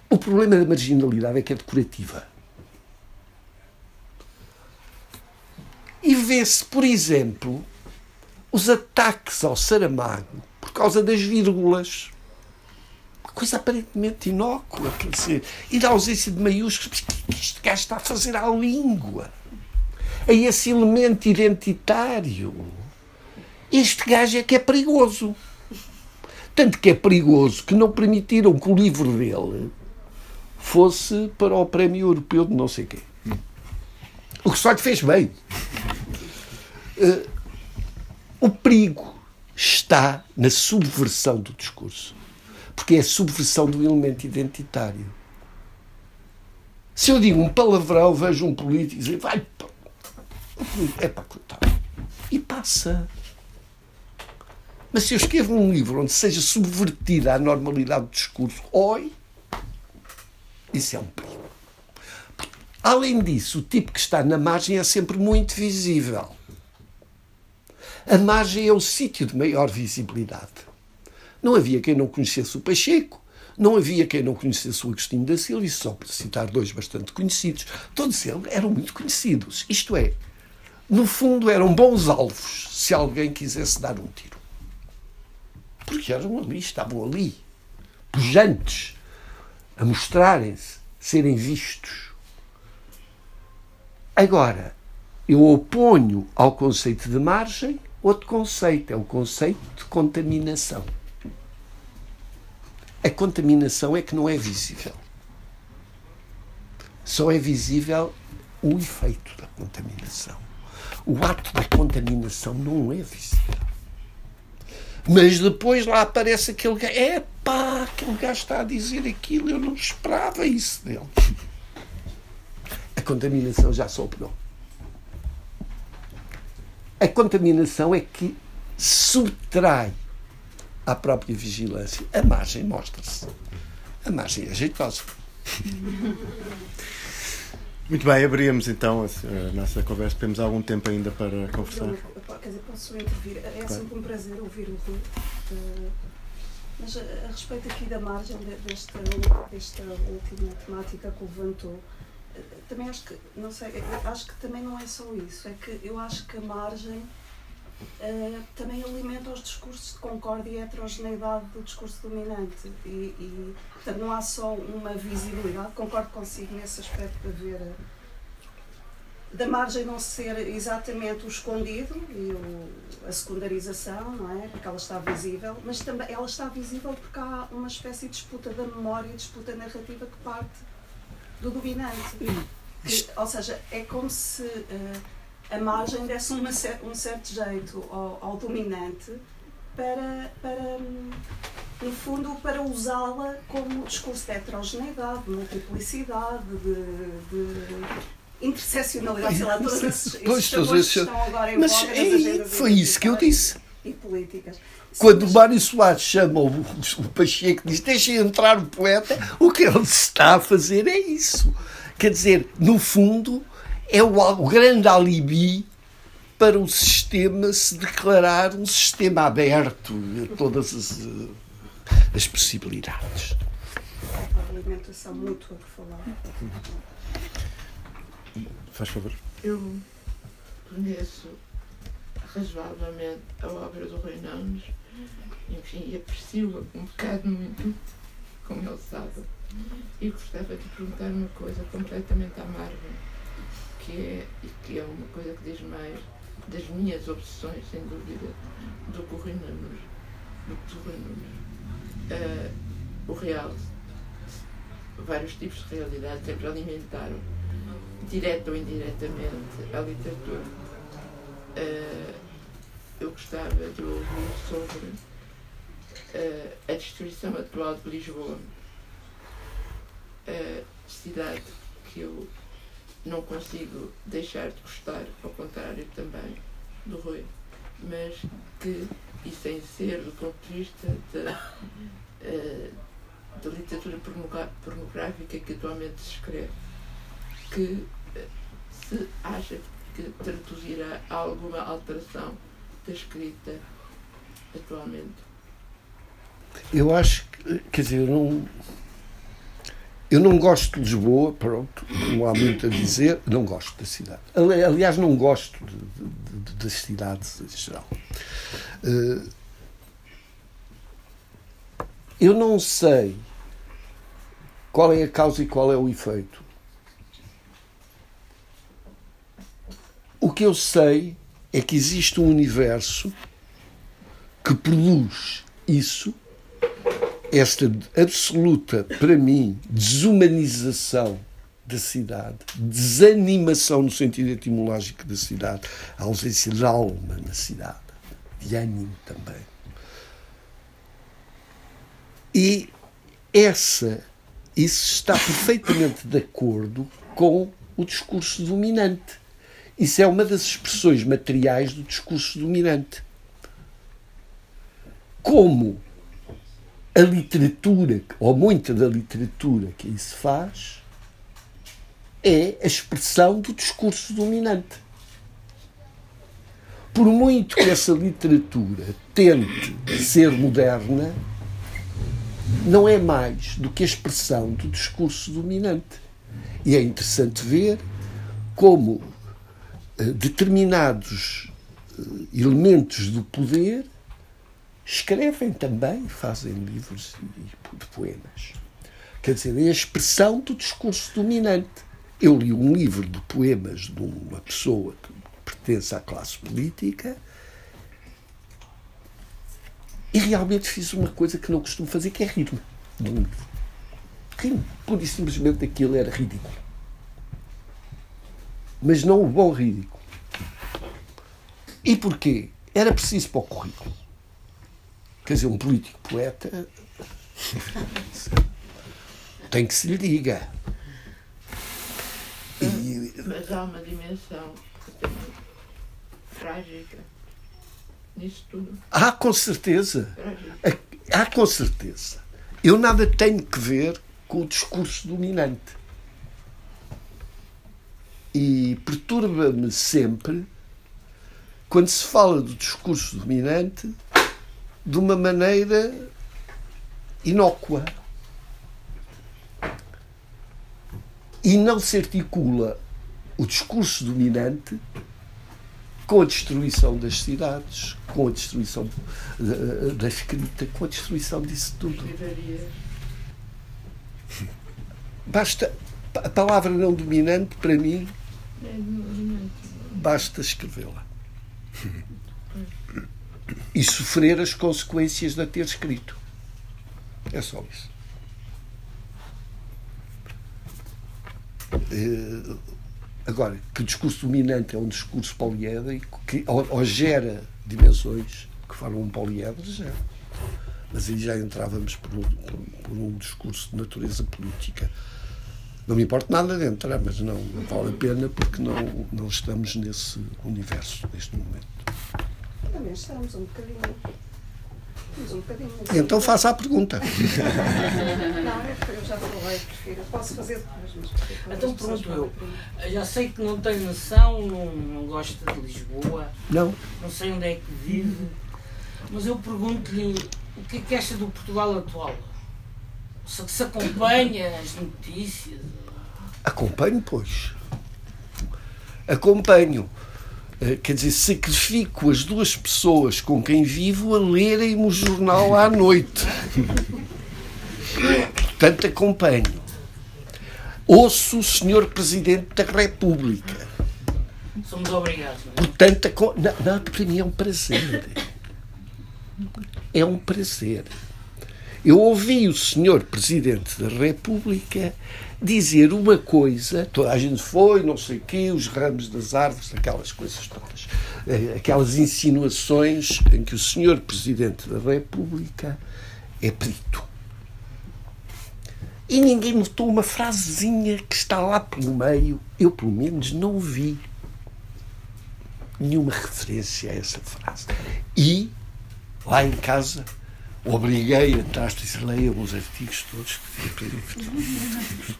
[SPEAKER 2] O problema da marginalidade é que é decorativa. E vê-se, por exemplo, os ataques ao Saramago por causa das vírgulas. Uma coisa aparentemente inócua, quer dizer, e da ausência de maiúsculos. O que este gajo está a fazer à língua? A esse elemento identitário. Este gajo é que é perigoso. Tanto que é perigoso que não permitiram que o livro dele fosse para o Prémio Europeu de não sei quê. O que só lhe fez bem. Uh, o perigo está na subversão do discurso. Porque é a subversão do elemento identitário. Se eu digo um palavrão, vejo um político dizer vai. É para coitado. E passa. Mas se eu escrevo um livro onde seja subvertida a normalidade do discurso, oi, isso é um perigo. Além disso, o tipo que está na margem é sempre muito visível. A margem é o sítio de maior visibilidade. Não havia quem não conhecesse o Pacheco, não havia quem não conhecesse o Agostinho da Silva, e só para citar dois bastante conhecidos. Todos eles eram muito conhecidos. Isto é, no fundo, eram bons alvos se alguém quisesse dar um tiro. Porque eram ali, estavam ali, pujantes, a mostrarem-se, serem vistos. Agora, eu oponho ao conceito de margem outro conceito, é o conceito de contaminação. A contaminação é que não é visível. Só é visível o efeito da contaminação. O ato da contaminação não é visível. Mas depois lá aparece aquele gajo. É pá, aquele gajo está a dizer aquilo, eu não esperava isso dele. A contaminação já soprou. A contaminação é que subtrai à própria vigilância. A margem mostra-se. A margem é jeitosa.
[SPEAKER 1] Muito bem, abrimos então a, nossa conversa. Temos algum tempo ainda para conversar. Eu,
[SPEAKER 4] quer dizer, posso intervir? É sempre um prazer ouvir o Rui. Uh, mas a, a, respeito aqui da margem desta, desta última temática que levantou, eh, também acho que, não sei, acho que também não é só isso. É que eu acho que a margem uh, também alimenta os discursos de concórdia e heterogeneidade do discurso dominante. E, e, portanto, não há só uma visibilidade, concordo consigo nesse aspecto de haver. da margem não ser exatamente o escondido e o, a secundarização, não é? Porque ela está visível, mas também ela está visível porque há uma espécie de disputa da memória, disputa narrativa que parte do dominante. Que, ou seja, é como se. Uh, a margem desse uma, um certo jeito ao, ao dominante para, para, no fundo, para usá-la como discurso de heterogeneidade, de multiplicidade, de, de interseccionalidade, sei lá, todos esses, esses pois, que estão agora em
[SPEAKER 2] Mas é, foi isso que eu disse.
[SPEAKER 4] E políticas.
[SPEAKER 2] Quando o Mário Soares chama o, o Pacheco e diz deixa entrar o poeta, o que ele está a fazer é isso. Quer dizer, no fundo, é o, o grande alibi para o sistema se declarar um sistema aberto a todas as, as possibilidades.
[SPEAKER 4] A alimentação mútua que falar.
[SPEAKER 1] Faz favor.
[SPEAKER 5] Eu conheço razoavelmente a obra do Rui Nunes, enfim, e aprecio um bocado muito, como ele sabe, e gostava de perguntar uma coisa completamente à margem que é, que é uma coisa que diz mais das minhas obsessões, sem dúvida, do que o Rui Nunes. Do que o Rui Nunes. Uh, o real, vários tipos de realidade sempre alimentaram, direta ou indiretamente, a literatura. Uh, eu gostava de ouvir sobre uh, a destruição atual de Lisboa, uh, cidade que eu não consigo deixar de gostar, ao contrário também do Rui, mas que, e sem ser do ponto de vista da, da literatura pornográfica que atualmente se escreve, que se acha traduzirá alguma alteração da escrita atualmente.
[SPEAKER 2] Eu acho que, quer dizer, eu não eu não gosto de Lisboa, pronto, não há muito a dizer, não gosto da cidade. Aliás, não gosto de, de, de, das cidades em geral. Eh, eu não sei qual é a causa e qual é o efeito. Que eu sei é que existe um universo que produz isso esta absoluta, para mim, desumanização da cidade, desanimação no sentido etimológico da cidade, a ausência de alma na cidade, de ânimo também. E essa, isso está perfeitamente de acordo com o discurso dominante. Isso é uma das expressões materiais do discurso dominante. Como a literatura, ou muita da literatura que aí se faz, é a expressão do discurso dominante. Por muito que essa literatura tente ser moderna, não é mais do que a expressão do discurso dominante. E é interessante ver como determinados eh, elementos do poder escrevem também, fazem livros de poemas. Quer dizer, é a expressão do discurso dominante. Eu li um livro de poemas de uma pessoa que pertence à classe política e realmente fiz uma coisa que não costumo fazer, que é rir-me de um livro. Rir-me. Pura e simplesmente aquilo era ridículo. Mas não o bom ridículo. E porquê? Era preciso para o currículo. Quer dizer, um político poeta <laughs> tem que se lhe diga.
[SPEAKER 5] E... Mas há uma dimensão trágica nisso tudo.
[SPEAKER 2] Há com certeza.
[SPEAKER 5] Trágica.
[SPEAKER 2] Há com certeza. Eu nada tenho que ver com o discurso dominante. E perturba-me sempre quando se fala do discurso dominante de uma maneira inócua. E não se articula o discurso dominante com a destruição das cidades, com a destruição da, da escrita, com a destruição disso tudo. Basta. A palavra não dominante, para mim. Basta escrevê-la. E sofrer as consequências de a ter escrito. É só isso. Eh, Agora, que discurso dominante é um discurso poliédrico, que ou, gera dimensões que formam um poliedro, gera. Mas aí já entrávamos por um, por um discurso de natureza política. Não me importa nada de entrar, mas não, não vale a pena porque não, não estamos nesse universo neste momento.
[SPEAKER 4] Também estamos um bocadinho. Estamos um bocadinho.
[SPEAKER 2] E então faça a pergunta. <laughs>
[SPEAKER 4] Não, é porque eu já falei, prefiro. Posso fazer depois, mas
[SPEAKER 3] Então pronto, eu. já sei que não tenho noção, não, não gosto de Lisboa,
[SPEAKER 2] Não,
[SPEAKER 3] não sei onde é que vive, mas eu pergunto-lhe o que é que acha do Portugal atual? Se, se acompanha as notícias?
[SPEAKER 2] acompanho, pois. Acompanho. Eh, Quer dizer, sacrifico as duas pessoas com quem vivo a lerem-me o jornal à noite. Portanto, acompanho. Ouço o Senhor Presidente da República.
[SPEAKER 3] Somos obrigados, não é?
[SPEAKER 2] Portanto, não, não, para mim é um prazer. É um prazer. Eu ouvi o senhor Presidente da República dizer uma coisa, toda a gente foi, não sei o quê, os ramos das árvores, aquelas coisas todas, eh, aquelas insinuações em que o senhor Presidente da República é perito. E ninguém notou uma frasezinha que está lá pelo meio, eu pelo menos não vi nenhuma referência a essa frase. E, lá em casa, obriguei a entrar e leiam os artigos todos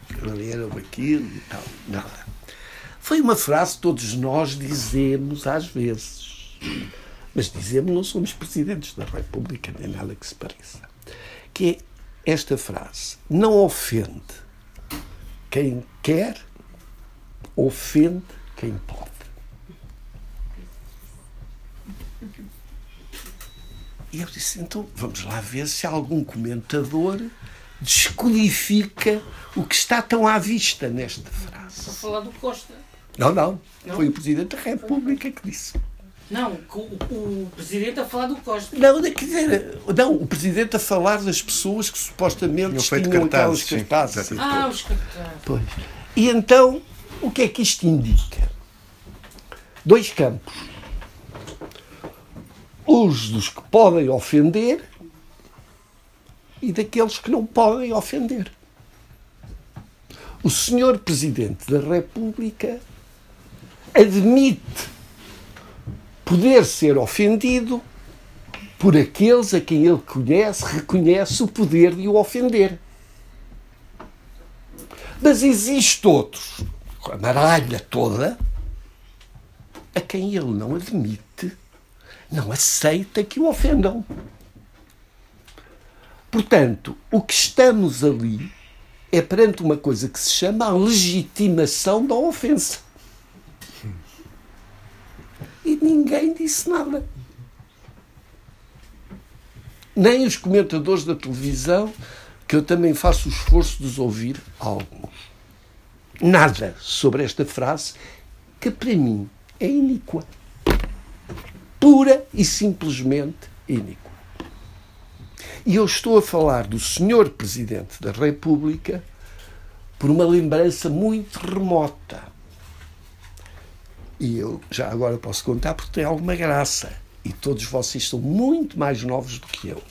[SPEAKER 2] que leram aquilo e tal. Nada. Foi uma frase que todos nós dizemos às vezes. Mas dizemos não somos presidentes da República, nem nada que se pareça. Que é esta frase. Não ofende quem quer, ofende quem pode. E eu disse, então vamos lá ver se algum comentador descodifica o que está tão à vista nesta frase.
[SPEAKER 3] Só falar do Costa.
[SPEAKER 2] Não, não.
[SPEAKER 3] Não?
[SPEAKER 2] Foi o Presidente da República que disse.
[SPEAKER 3] Não, o, o Presidente a falar do Costa.
[SPEAKER 2] Não, quer dizer, não, o Presidente a falar das pessoas que supostamente
[SPEAKER 1] Tinham feito
[SPEAKER 2] tinham aquelas
[SPEAKER 1] cartazes, sim,
[SPEAKER 2] cartazes.
[SPEAKER 3] Ah, os cartazes.
[SPEAKER 2] Pois. E então, o que é que isto indica? Dois campos. Os dos que podem ofender e daqueles que não podem ofender. O senhor Presidente da República admite poder ser ofendido por aqueles a quem ele conhece, reconhece o poder de o ofender. Mas existe outros, a maralha toda, a quem ele não admite, não aceita que o ofendam. Portanto, o que estamos ali é perante uma coisa que se chama a legitimação da ofensa. E ninguém disse nada. Nem os comentadores da televisão, que eu também faço o esforço de os ouvir, alguns. Nada sobre esta frase, que para mim é iníqua. Pura e simplesmente iníqua. E eu estou a falar do Senhor Presidente da República por uma lembrança muito remota. E eu já agora posso contar porque tem alguma graça. E todos vocês são muito mais novos do que eu.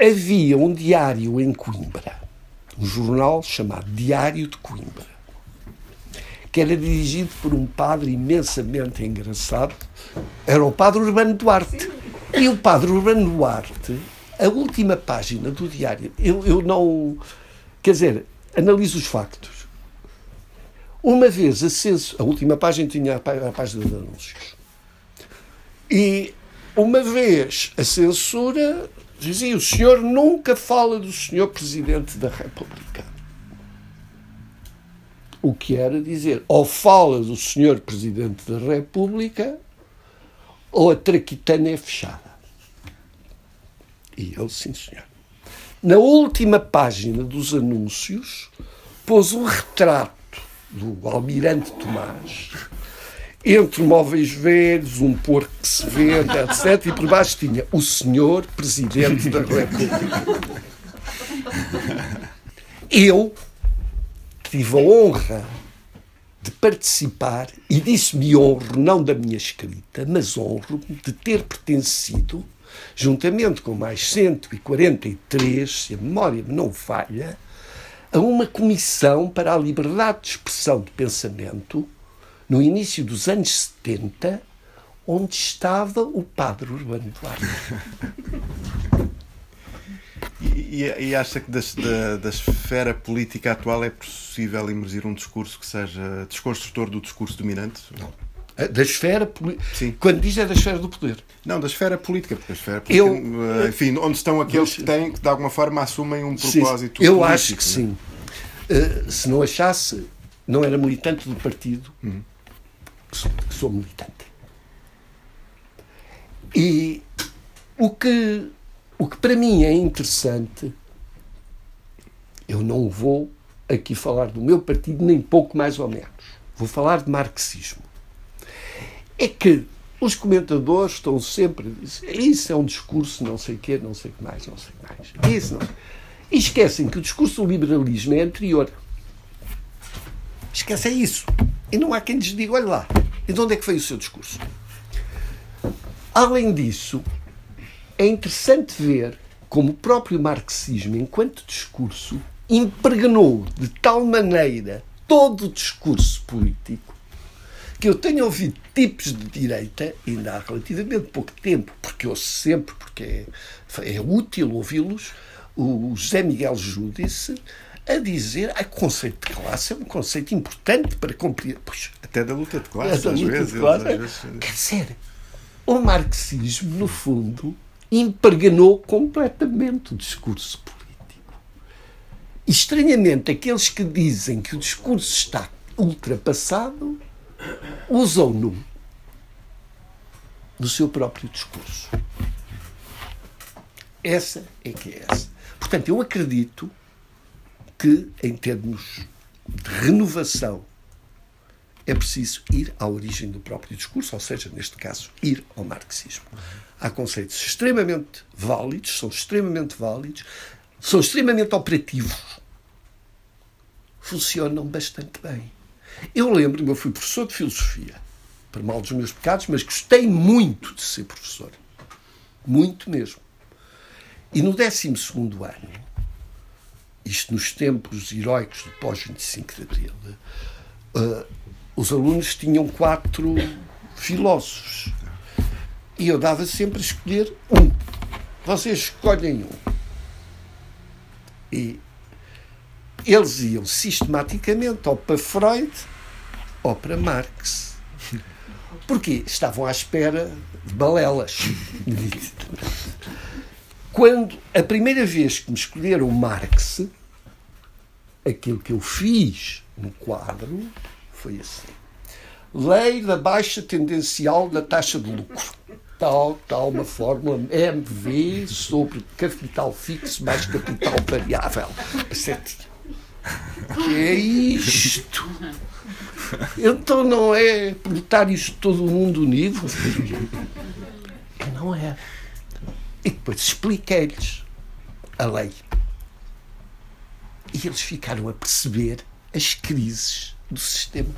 [SPEAKER 2] Havia um diário em Coimbra, um jornal chamado Diário de Coimbra, que era dirigido por um padre imensamente engraçado, era o padre Urbano Duarte. E o padre Urbano Duarte, a última página do diário, eu, eu não. Quer dizer, analiso os factos. Uma vez aceso, a última página tinha a, a página de anúncios. E uma vez a censura dizia: o senhor nunca fala do senhor Presidente da República. O que era dizer, ou fala do senhor Presidente da República, ou a traquitana é fechada. E ele, sim, senhor. Na última página dos anúncios, pôs um retrato do Almirante Tomás entre móveis velhos, um porco que se vende, etc. E por baixo tinha o senhor Presidente da República. <laughs> Eu tive a honra de participar, e disse-me honro, não da minha escrita, mas honro-me de ter pertencido, juntamente com mais 143, se a memória me não falha, a uma comissão para a liberdade de expressão de pensamento no início dos anos 70, onde estava o padre Urbano Duarte. <laughs>
[SPEAKER 1] E, e, acha que das, da, da, esfera política atual é possível emergir um discurso que seja desconstrutor do discurso dominante?
[SPEAKER 2] Não. Da esfera política. Quando diz é da esfera do poder.
[SPEAKER 1] Não, da esfera política, porque a esfera política, eu, eh, enfim, onde estão aqueles que têm, que de alguma forma assumem um propósito
[SPEAKER 2] sim, eu
[SPEAKER 1] político.
[SPEAKER 2] Acho que sim. Uh, se não achasse, não era militante do partido, uhum. que sou militante. E o que o que para mim é interessante, eu não vou aqui falar do meu partido, nem pouco mais ou menos. Vou falar de marxismo. É que os comentadores estão sempre a dizer isso é um discurso, não sei quê, não sei o que mais, não sei o que mais. Isso não. E esquecem que o discurso do liberalismo é anterior. Esquecem isso. E não há quem lhes diga, olha lá, e de onde é que veio o seu discurso? Além disso, é interessante ver como o próprio marxismo, enquanto discurso, impregnou de tal maneira todo o discurso político que eu tenho ouvido tipos de direita, ainda há relativamente pouco tempo, porque ouço sempre, porque é, é útil ouvi-los, o José Miguel Júdice a dizer que o conceito de classe é um conceito importante para compreender. Pois,
[SPEAKER 1] Até da luta de classe,
[SPEAKER 2] às,
[SPEAKER 1] vezes,
[SPEAKER 2] de classe. Às vezes. Quer dizer, o marxismo, no fundo, impregnou completamente o discurso político. E, estranhamente, aqueles que dizem que o discurso está ultrapassado usam-no no seu próprio discurso. Essa é que é essa. Portanto, eu acredito que, em termos de renovação, é preciso ir à origem do próprio discurso, ou seja, neste caso, ir ao marxismo. Há conceitos extremamente válidos, são extremamente válidos, são extremamente operativos, funcionam bastante bem. Eu lembro-me, eu fui professor de filosofia, para mal dos meus pecados, mas gostei muito de ser professor. Muito mesmo. E no 12 ano, isto nos tempos heróicos do pós-25 de Abril, uh, os alunos tinham quatro filósofos e eu dava sempre a escolher um. Vocês escolhem um. E eles iam sistematicamente ou para Freud ou para Marx. Porque estavam à espera de balelas. Quando a primeira vez que me escolheram Marx, aquilo que eu fiz no quadro foi assim. Lei da baixa tendencial da taxa de lucro tal, tal, uma fórmula MV sobre capital fixo mais capital variável. Que é isto? Então não é isto todo mundo unido? Não é. E depois expliquei-lhes a lei. E eles ficaram a perceber as crises do sistema.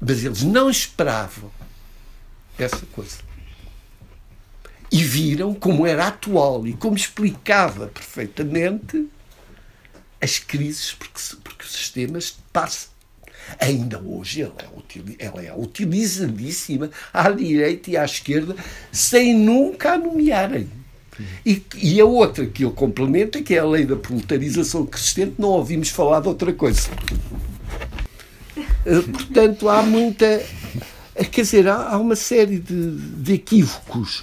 [SPEAKER 2] Mas eles não esperavam essa coisa. E viram como era atual e como explicava perfeitamente as crises porque, porque ecossistemas passa. Ainda hoje ela é, ela é utilizadíssima à direita e à esquerda sem nunca a nomearem. E, e, a outra que ele complementa, que é a lei da proletarização crescente, não ouvimos falar de outra coisa. Eh, portanto, há muita. Eh, quer dizer, há, há uma série de, de equívocos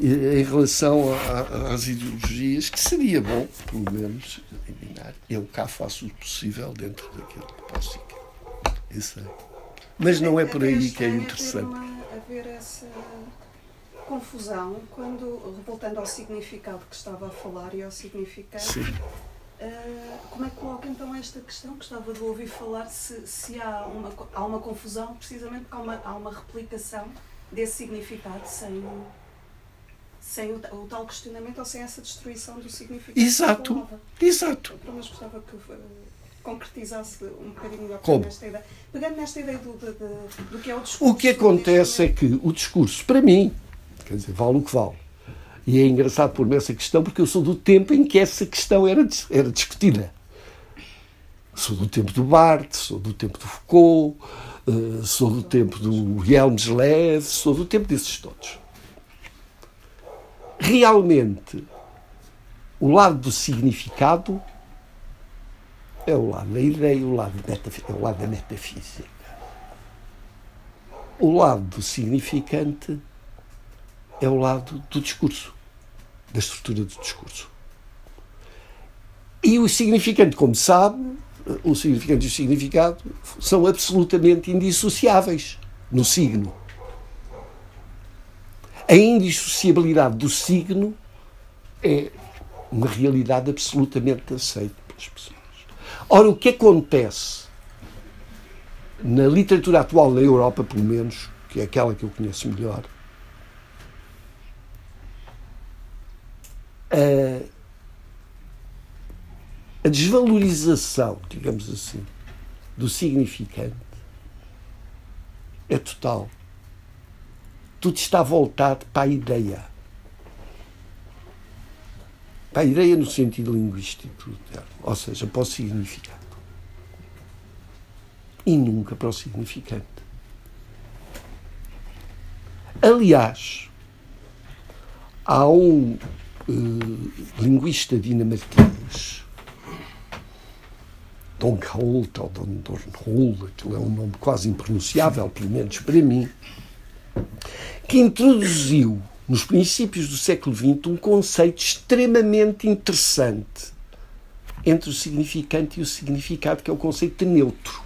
[SPEAKER 2] eh, em relação a, às ideologias que seria bom, pelo menos, eliminar. Eu cá faço o possível dentro daquilo que posso e Isso é. Mas não é por aí que é interessante.
[SPEAKER 4] Haver, essa confusão quando, voltando ao significado que estava a falar e ao significado, uh, como é que coloca então esta questão? Gostava de ouvir falar se, se há, uma, há uma confusão, precisamente porque há uma, há uma replicação desse significado sem, sem o, o, tal questionamento ou sem essa destruição do significado.
[SPEAKER 2] Exato, exato.
[SPEAKER 4] Mas gostava que uh, concretizasse um bocadinho melhor
[SPEAKER 2] Como?
[SPEAKER 4] nesta ideia. Pegando nesta ideia do, do, do, do que é o discurso.
[SPEAKER 2] O que acontece é que o discurso, para mim, Quer dizer, vale o que vale. E é engraçado pôr-me essa questão porque eu sou do tempo em que essa questão era, era discutida. Sou do tempo do Barthes, sou do tempo do Foucault, uh, sou do tempo do Helmsley, sou do tempo desses todos. Realmente, o lado do significado é o lado da ideia, o lado, é o lado da metafísica. O lado do significante é o lado do discurso, da estrutura do discurso. E o significante, como sabe, o significante e o significado são absolutamente indissociáveis no signo. A indissociabilidade do signo é uma realidade absolutamente aceita pelas pessoas. Ora, o que acontece na literatura atual na Europa, pelo menos, que é aquela que eu conheço melhor, a, a desvalorização, digamos assim, do significante é total. Tudo está voltado para a ideia. Para a ideia no sentido linguístico do termo, ou seja, para o significado. E nunca para o significante. Aliás, há um uh, linguista dinamarquês, Don Holt ou Don Dornhol, aquilo é um nome quase impronunciável, pelo menos para mim, que introduziu nos princípios do século XX um conceito extremamente interessante entre o significante e o significado, que é o conceito de neutro.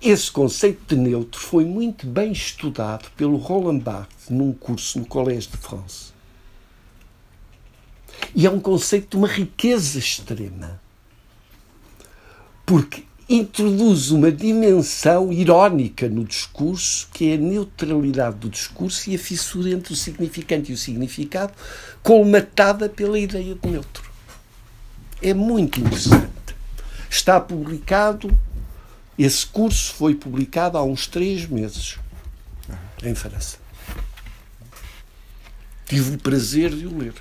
[SPEAKER 2] Esse conceito de neutro foi muito bem estudado pelo Roland Barthes num curso no Collège de France. E é um conceito de uma riqueza extrema. Porque introduz uma dimensão irónica no discurso, que é a neutralidade do discurso e a fissura entre o significante e o significado, colmatada pela ideia de neutro. É muito interessante. Está publicado esse curso foi publicado há uns três meses em França. Tive o prazer de o ler.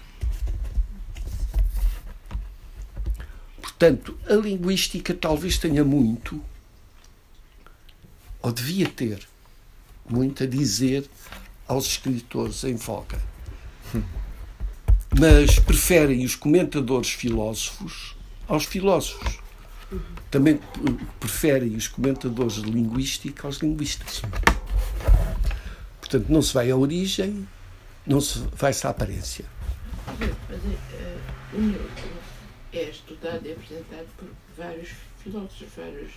[SPEAKER 2] Portanto, a linguística talvez tenha muito, ou devia ter, muito a dizer aos escritores em voga. Mas preferem os comentadores filósofos aos filósofos também preferem os comentadores de linguística aos linguistas. Portanto, não se vai à origem, não se vai-se à aparência.
[SPEAKER 5] Mas, mas uh, o neutro é estudado e apresentado por vários filósofos, vários.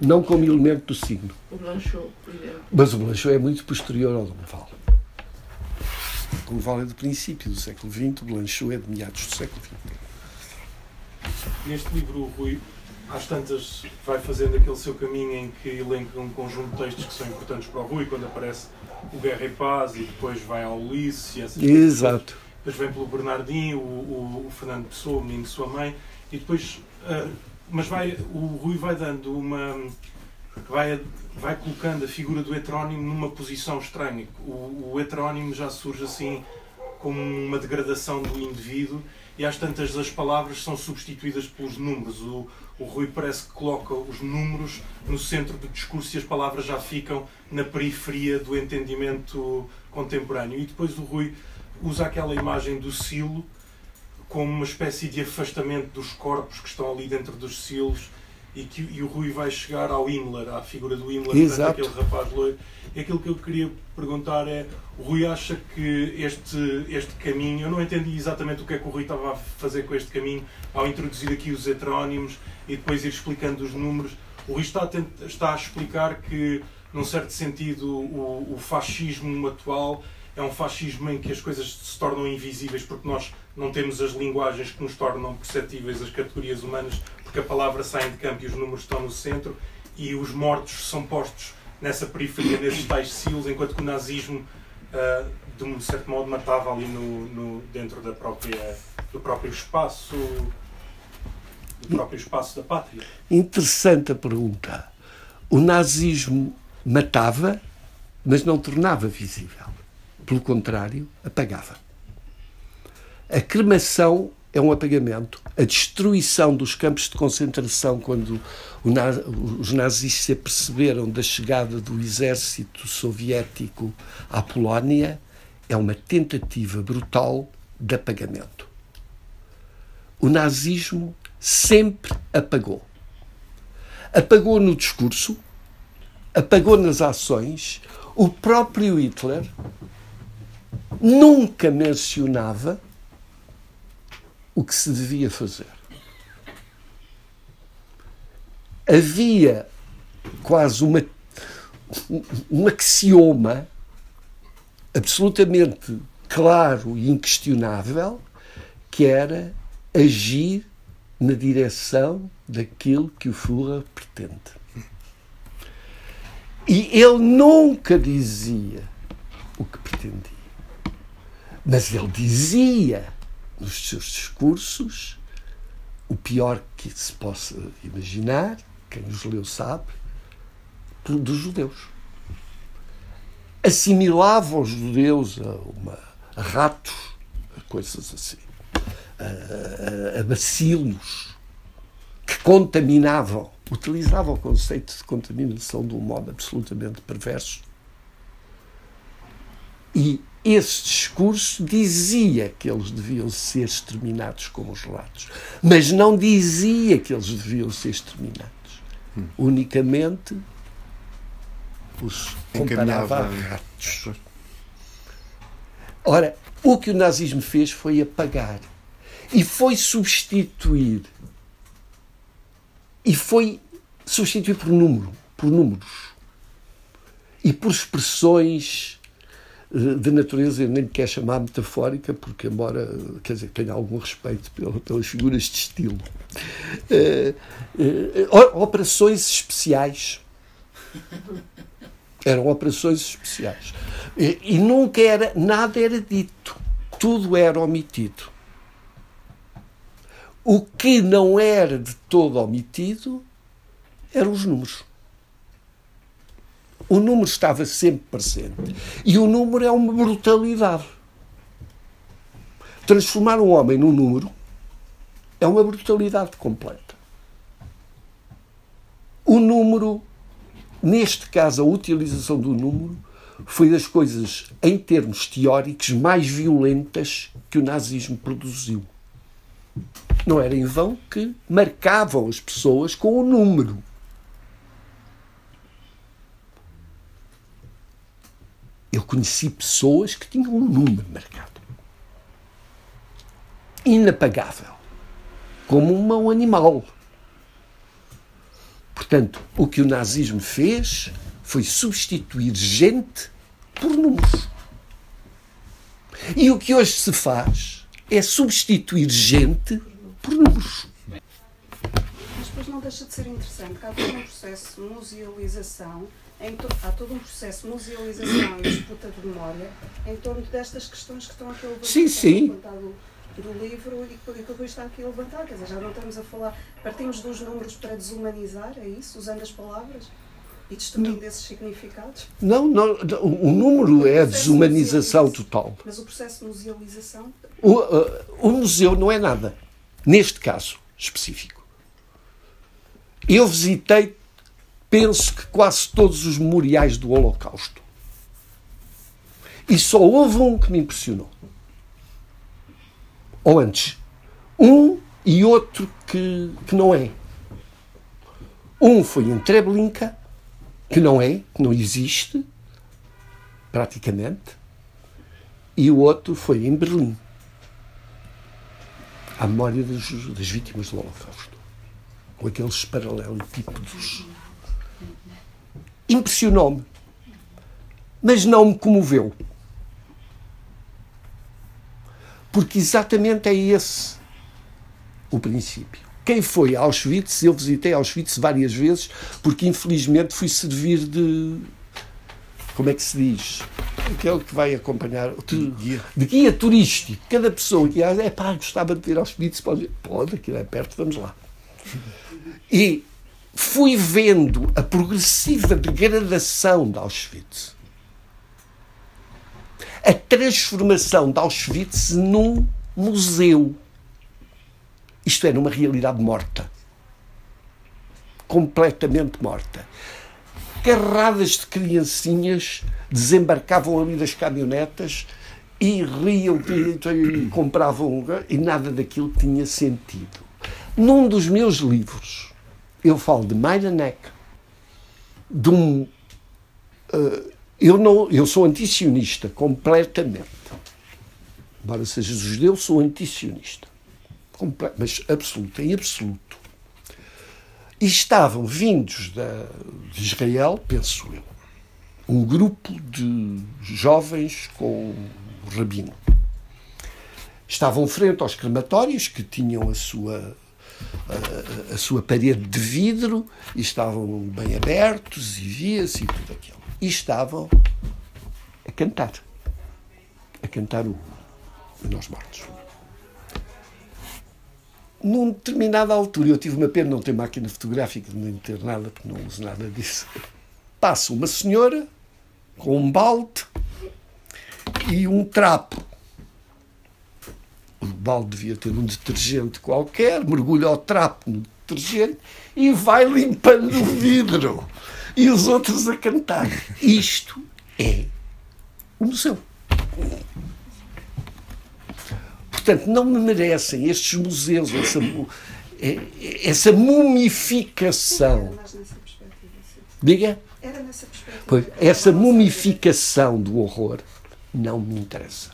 [SPEAKER 2] Não como elemento do signo.
[SPEAKER 5] O Blanchot, por exemplo.
[SPEAKER 2] Mas o Blanchot é muito posterior ao Val. O Val é do princípio do século XX, o Blanchot é de meados do século XX.
[SPEAKER 6] Neste livro, Rui, às tantas vai fazendo aquele seu caminho em que elenca um conjunto de textos que são importantes para o Rui, quando aparece o Guerra e Paz e depois vai ao Ulisses.
[SPEAKER 2] Exato.
[SPEAKER 6] Depois vem pelo Bernardinho, o, o, o, Fernando Pessoa, o menino de sua mãe, e depois. Uh, mas vai, o Rui vai dando uma. Vai, vai colocando a figura do heterónimo numa posição estranha. O, o heterónimo já surge assim como uma degradação do indivíduo e às tantas as palavras são substituídas pelos números. O, o Rui parece que coloca os números no centro do discurso e as palavras já ficam na periferia do entendimento contemporâneo. E depois o Rui usa aquela imagem do silo como uma espécie de afastamento dos corpos que estão ali dentro dos silos e que e o Rui vai chegar ao Himmler, à figura do Himmler,
[SPEAKER 2] Exato.
[SPEAKER 6] portanto, aquele rapaz loiro. E aquilo que eu queria perguntar é: o Rui acha que este, este caminho, eu não entendi exatamente o que é que o Rui estava a fazer com este caminho ao introduzir aqui os heterónimos e depois ir explicando os números. O Rui está a, está a explicar que, num certo sentido, o, o fascismo atual é um fascismo em que as coisas se tornam invisíveis porque nós não temos as linguagens que nos tornam perceptíveis as categorias humanas, porque a palavra sai de campo e os números estão no centro, e os mortos são postos nessa periferia, nesses tais silos, enquanto que o nazismo, ah, de um certo modo, matava ali no, no- dentro da própria, do próprio espaço do próprio espaço da pátria.
[SPEAKER 2] Interessante a pergunta. O nazismo matava, mas não tornava visível. Pelo contrário, apagava. A cremação é um apagamento. A destruição dos campos de concentração, quando os nazis se aperceberam da chegada do exército soviético à Polónia, é uma tentativa brutal de apagamento. O nazismo sempre apagou. Apagou no discurso, apagou nas ações. O próprio Hitler nunca mencionava o que se devia fazer. Havia quase uma, um axioma absolutamente claro e inquestionável que era agir na direção daquilo que o Führer pretende. E ele nunca dizia o que pretendia. Mas ele dizia nos seus discursos o pior que se possa imaginar, quem os leu sabe, dos judeus. Assimilava os judeus a, uma, a ratos, a coisas assim, a, a, a bacilos que contaminavam. Utilizava o conceito de contaminação de um modo absolutamente perverso. E esse discurso dizia que eles deviam ser exterminados como os ratos, mas não dizia que eles deviam ser exterminados. Unicamente os comparava a ratos. Ora, o que o nazismo fez foi apagar e foi substituir e foi substituir por número, por números e por expressões de natureza, eu nem lhe quero chamar metafórica, porque, embora, quer dizer, tenha algum respeito pela- pelas figuras de estilo, Eh, eh, operações especiais. Eram operações especiais. E, e nunca era, nada era dito. Tudo era omitido. O que não era de todo omitido eram os números. O número estava sempre presente. E o número é uma brutalidade. Transformar um homem num número é uma brutalidade completa. O número, neste caso, a utilização do número, foi das coisas, em termos teóricos, mais violentas que o nazismo produziu. Não era em vão que marcavam as pessoas com o número. Eu conheci pessoas que tinham um número marcado. Inapagável. Como um animal. Portanto, o que o nazismo fez foi substituir gente por números. E o que hoje se faz é substituir gente por números.
[SPEAKER 4] Mas depois não deixa de ser interessante que há todo um processo de musealização, to- há todo um processo de musealização e disputa de memória em torno destas questões que estão aqui a levantar.
[SPEAKER 2] Sim, sim.
[SPEAKER 4] levantado do livro e que que o Rui está aqui a levantar. Quer dizer, já não estamos a falar, partimos dos números para desumanizar, é isso? Usando as palavras? E destruindo esses significados?
[SPEAKER 2] Não, não, o número é a desumanização total.
[SPEAKER 4] Mas o processo de musealização?
[SPEAKER 2] O, uh, o museu não é nada. Neste caso específico. Eu visitei, penso que quase todos os memoriais do Holocausto. E só houve um que me impressionou. Ou antes. Um e outro que, que não é. Um foi em Treblinka que não é, que não existe, praticamente, e o outro foi em Berlim, à memória das, das vítimas do Holocausto, com aqueles paralelepípedos. Impressionou-me, mas não me comoveu. Porque exatamente é esse o princípio. Quem foi a Auschwitz? Eu visitei Auschwitz várias vezes, porque infelizmente fui servir de. Como é que se diz? Aquele que vai acompanhar. De guia, de guia turístico. Cada pessoa que é pá, gostava de ver Auschwitz, pode Pode, aquilo é perto, vamos lá. E fui vendo a progressiva degradação de Auschwitz. A transformação de Auschwitz num museu. Isto é, numa realidade morta. Completamente morta. Carradas de criancinhas desembarcavam ali das caminhonetas e riam e compravam e nada daquilo tinha sentido. Num dos meus livros, eu falo de Meideneck, de um. Uh, eu, não, eu sou antisionista, completamente. Embora seja judeu, sou antisionista mas absoluto, em absoluto. E estavam vindos da, de Israel, penso eu, um grupo de jovens com o rabino. Estavam frente aos crematórios que tinham a sua a, sua parede de vidro e estavam bem abertos e via-se e tudo aquilo. E estavam a cantar. A cantar o Nós Mortos numa determinada altura, eu tive uma pena não ter máquina fotográfica, nem ter nada, porque não uso nada disso. Passa uma senhora com um balde e um trapo. O balde devia ter um detergente qualquer, mergulha o trapo no detergente e vai limpando o vidro. E os outros a cantar. Isto é o museu. Portanto, não me merecem estes museus essa, essa mumificação. Diga?
[SPEAKER 4] Era nessa perspectiva.
[SPEAKER 2] Pois, essa mumificação do horror não me interessa.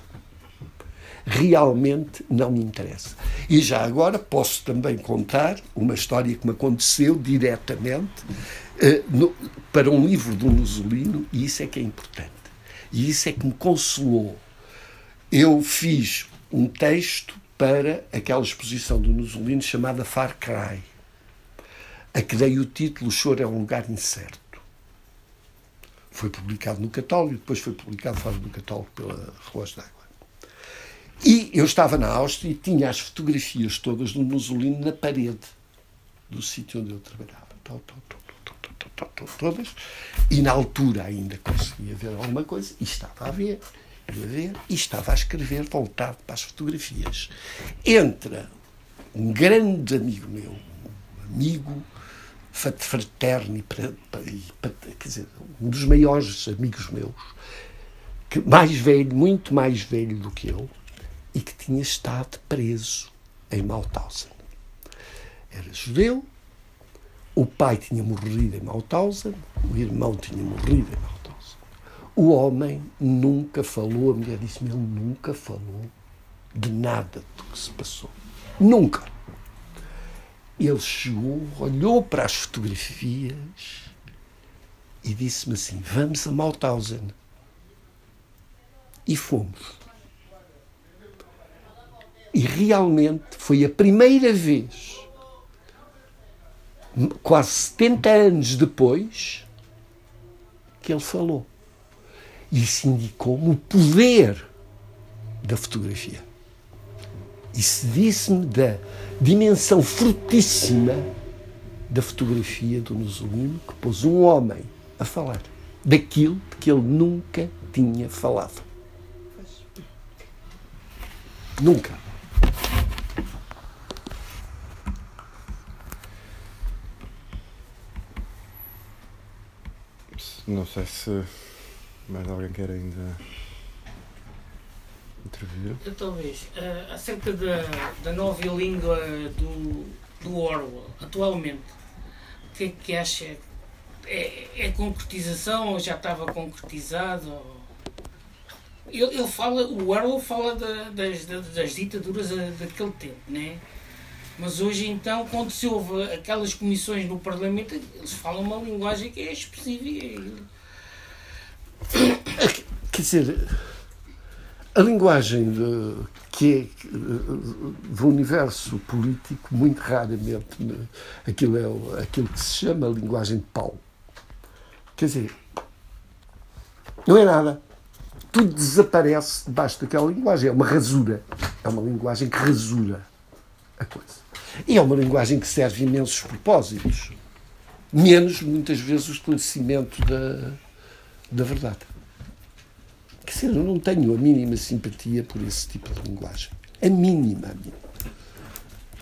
[SPEAKER 2] Realmente não me interessa. E já agora posso também contar uma história que me aconteceu diretamente uh, no, para um livro do Mussolino, e isso é que é importante. E isso é que me consolou. Eu fiz um texto para aquela exposição do Mussolini chamada Far Cry, a que dei o título O Choro é um Lugar Incerto. Foi publicado no catálogo e depois foi publicado fora do catálogo pela Relógio d'Água. E eu estava na Áustria e tinha as fotografias todas do Mussolini na parede do sítio onde eu trabalhava. Todas. E na altura ainda conseguia ver alguma coisa e estava a ver a ver e estava a escrever voltado para as fotografias. Entra um grande amigo meu, um amigo fraterno e, quer dizer, um dos maiores amigos meus, que mais velho, muito mais velho do que eu, e que tinha estado preso em Mauthausen. Era judeu, o pai tinha morrido em Mauthausen, o irmão tinha morrido em Mauthausen. O homem nunca falou, a mulher disse-me, ele nunca falou de nada do que se passou. Nunca. Ele chegou, olhou para as fotografias e disse-me assim: Vamos a Mauthausen. E fomos. E realmente foi a primeira vez, quase 70 anos depois, que ele falou. Isso indicou-me o poder da fotografia. Isso disse-me da dimensão fortíssima da fotografia do Mussolini, que pôs um homem a falar daquilo de que ele nunca tinha falado. Nunca.
[SPEAKER 1] Não sei se mais alguém quer ainda intervir.
[SPEAKER 3] Talvez. Uh, acerca da, da nova língua do, do Orwell, atualmente, o que é que acha? É, é concretização ou já estava concretizado? Ele, ele fala, o Orwell fala da, das, das ditaduras daquele tempo, né? Mas hoje, então, quando se ouve aquelas comissões no Parlamento, eles falam uma linguagem que é expressiva.
[SPEAKER 2] Quer dizer, a linguagem de, que é do universo político, muito raramente, aquilo é aquilo que se chama linguagem de pau. Quer dizer, não é nada. Tudo desaparece debaixo daquela linguagem. É uma rasura. É uma linguagem que rasura a coisa. E é uma linguagem que serve imensos propósitos. Menos, muitas vezes, o esclarecimento da, da verdade. Quer dizer, eu não tenho a mínima simpatia por esse tipo de linguagem. A mínima, a mínima.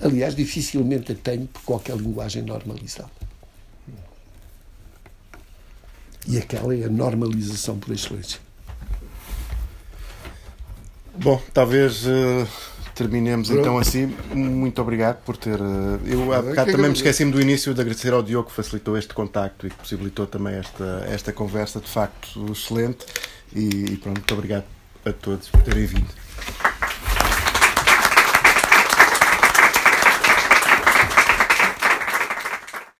[SPEAKER 2] Aliás, dificilmente a tenho por qualquer linguagem normalizada. E aquela é a normalização por excelência.
[SPEAKER 1] Bom, talvez uh, terminemos Pronto. então assim. Muito obrigado por ter. Uh, eu há bocado também me esqueci-me do início de agradecer ao Diogo que facilitou este contacto e que possibilitou também esta, esta conversa de facto excelente. E, e pronto, muito obrigado a todos por terem vindo.